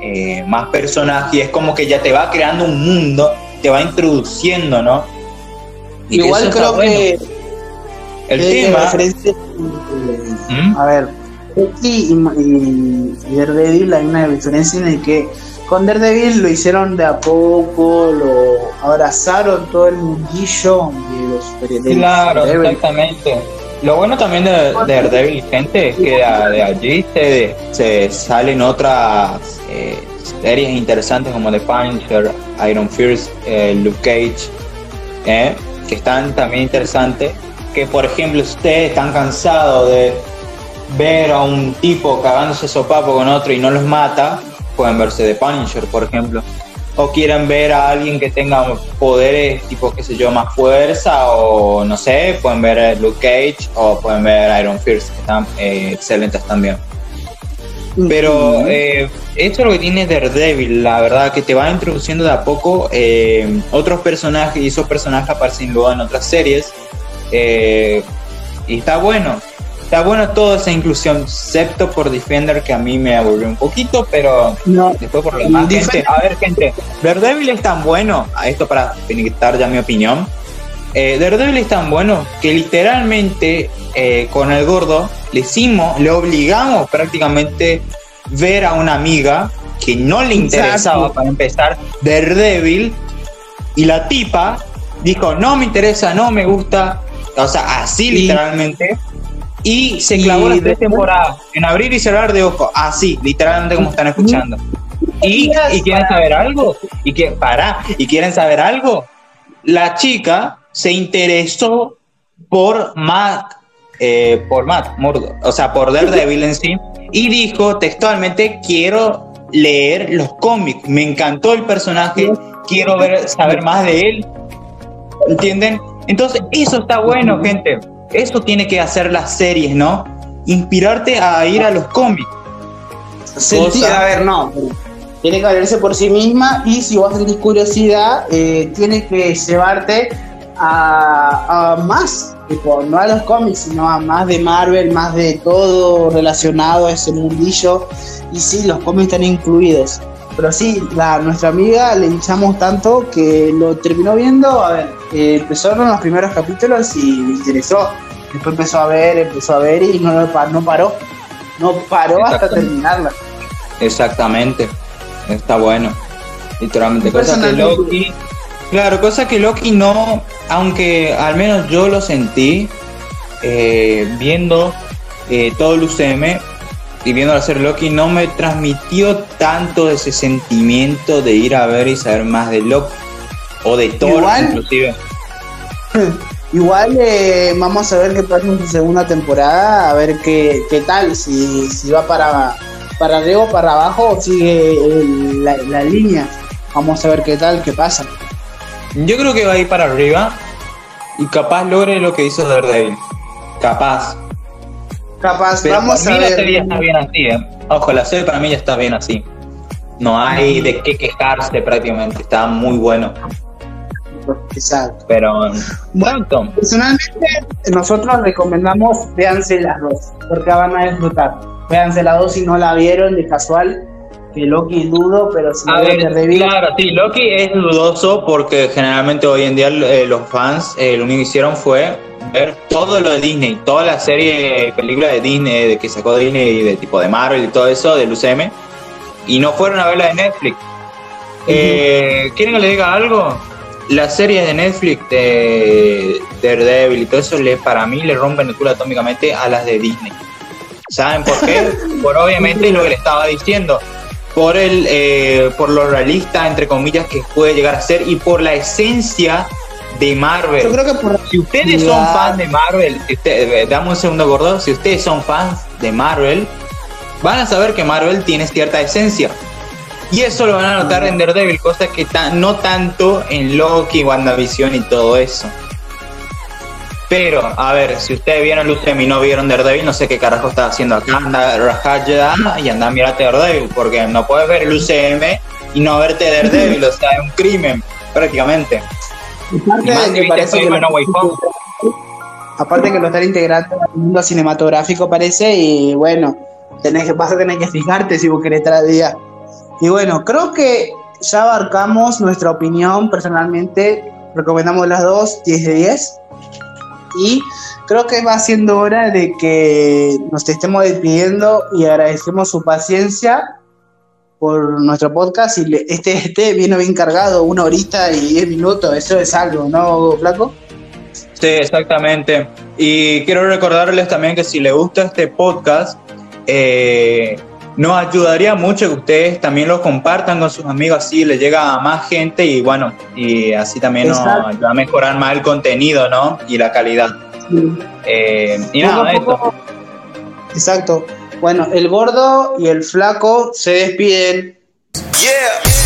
eh, más personajes y es como que ya te va creando un mundo, te va introduciendo, ¿no? Igual creo que el tema. ¿Mm? A ver, Loki y, y, Daredevil hay una diferencia en el que con Daredevil lo hicieron de a poco, lo abrazaron todo el mundillo de los superhéroes. Claro, exactamente. Lo bueno también de, Daredevil, gente, es que de, allí se, salen otras eh, series interesantes como The Punisher, Iron Fist, eh, Luke Cage, eh, que están también interesantes. Que por ejemplo, ustedes están cansados de ver a un tipo cagándose sopapo con otro y no los mata, pueden verse de Punisher, por ejemplo. O quieren ver a alguien que tenga poderes tipo, qué sé yo, más fuerza, o no sé, pueden ver Luke Cage o pueden ver Iron Fist, que están eh, excelentes también. Pero eh, esto es lo que tiene Daredevil, la verdad, que te va introduciendo de a poco eh, otros personajes y esos personajes aparecen luego en otras series. y está bueno, Está bueno toda esa inclusión, excepto por Defender, que a mí me aburrió un poquito, pero después por lo demás. a ver, gente, Daredevil es tan bueno, a esto para finiquitar ya mi opinión. Eh, Daredevil es tan bueno que literalmente eh, con el gordo le hicimos, le obligamos prácticamente ver a una amiga que no le interesaba para empezar Daredevil y la tipa dijo, no me interesa, no me gusta, o sea, así literalmente. Y se clavó las tres temporadas en abrir y cerrar de ojo, así, literalmente como están escuchando. Y, y quieren saber algo, y que para, y quieren saber algo. La chica se interesó por Matt, eh, por Matt Murdock, o sea, por Daredevil en sí, y dijo textualmente, quiero leer los cómics, me encantó el personaje, quiero ver, saber más de él, ¿entienden? Entonces, eso está bueno, gente, eso tiene que hacer las series, ¿no? Inspirarte a ir a los cómics. a ver, no, tiene que valerse por sí misma y si vos tenés curiosidad, eh, tiene que llevarte a, más, no a los cómics, sino a más de Marvel, más de todo relacionado a ese mundillo. Y sí, los cómics están incluidos. Pero sí, la, nuestra amiga le echamos tanto que lo terminó viendo, a ver, eh, empezó en los primeros capítulos y le interesó. Después empezó a ver, empezó a ver y no, no paró. No paró hasta terminarla. Exactamente. Está bueno. Literalmente. Cosa que Loki. Claro, cosa que Loki no. Aunque al menos yo lo sentí. Eh, viendo eh, todo el UCM y viendo hacer Loki no me transmitió tanto ese sentimiento de ir a ver y saber más de Loki o de Thor inclusive. Igual eh, vamos a ver qué pasa en su segunda temporada, a ver qué, qué tal, si, si va para para arriba o para abajo sigue la, línea. Vamos a ver qué tal, qué pasa. Yo creo que va a ir para arriba y capaz logre lo que hizo Daredevil. Capaz. Capaz, vamos a ver. La serie está bien así, ¿eh? Ojo, la serie para mí ya está bien así. No hay de qué quejarse prácticamente, está muy bueno. Exacto. Pero, bueno, personalmente, nosotros recomendamos véanse las dos, porque van a disfrutar véanse la dos si no la vieron de casual. Que Loki dudo, pero si a ver, Claro, sí, Loki es dudoso porque generalmente hoy en día eh, los fans eh, lo único que hicieron fue ver todo lo de Disney, toda la serie, película de Disney, de que sacó Disney, de tipo de Marvel y todo eso, del UCM, y no fueron a ver la de Netflix. Eh, ¿Quieren que le diga algo? Las series de Netflix de Daredevil y todo eso, le, para mí le rompen el culo atómicamente a las de Disney. ¿Saben por qué? por obviamente lo que le estaba diciendo. Por, el, eh, por lo realista, entre comillas, que puede llegar a ser y por la esencia de Marvel. Yo creo que por si ustedes son fans de Marvel, eh, damos un segundo gordo, si ustedes son fans de Marvel, van a saber que Marvel tiene cierta esencia. Y eso lo van a notar en Daredevil, cosas que no tanto en Loki, WandaVision y todo eso. Pero, a ver, si ustedes vieron UCM y no vieron Daredevil, no sé qué carajo está haciendo acá. Anda Rajaya y anda a mirarte Daredevil, porque no puedes ver el UCM y no verte Daredevil, o sea, es un crimen, prácticamente. Aparte, que parece que, aparte que lo están integrando al mundo cinematográfico, parece, y bueno, tenés que, vas a tener que fijarte si vos querés estar día. Y bueno, creo que ya abarcamos nuestra opinión personalmente. Recomendamos las dos, 10 de 10. Y creo que va siendo hora de que nos estemos despidiendo y agradecemos su paciencia por nuestro podcast. Y este, este vino bien cargado, una horita y diez minutos, eso es algo, ¿no, Flaco? Sí, exactamente. Y quiero recordarles también que si les gusta este podcast, eh, nos ayudaría mucho que ustedes también lo compartan con sus amigos, así le llega a más gente y bueno, y así también nos va a mejorar más el contenido, ¿no? Y la calidad. Eh, y nada, esto. Exacto. Bueno, el gordo y el flaco se despiden. Yeah.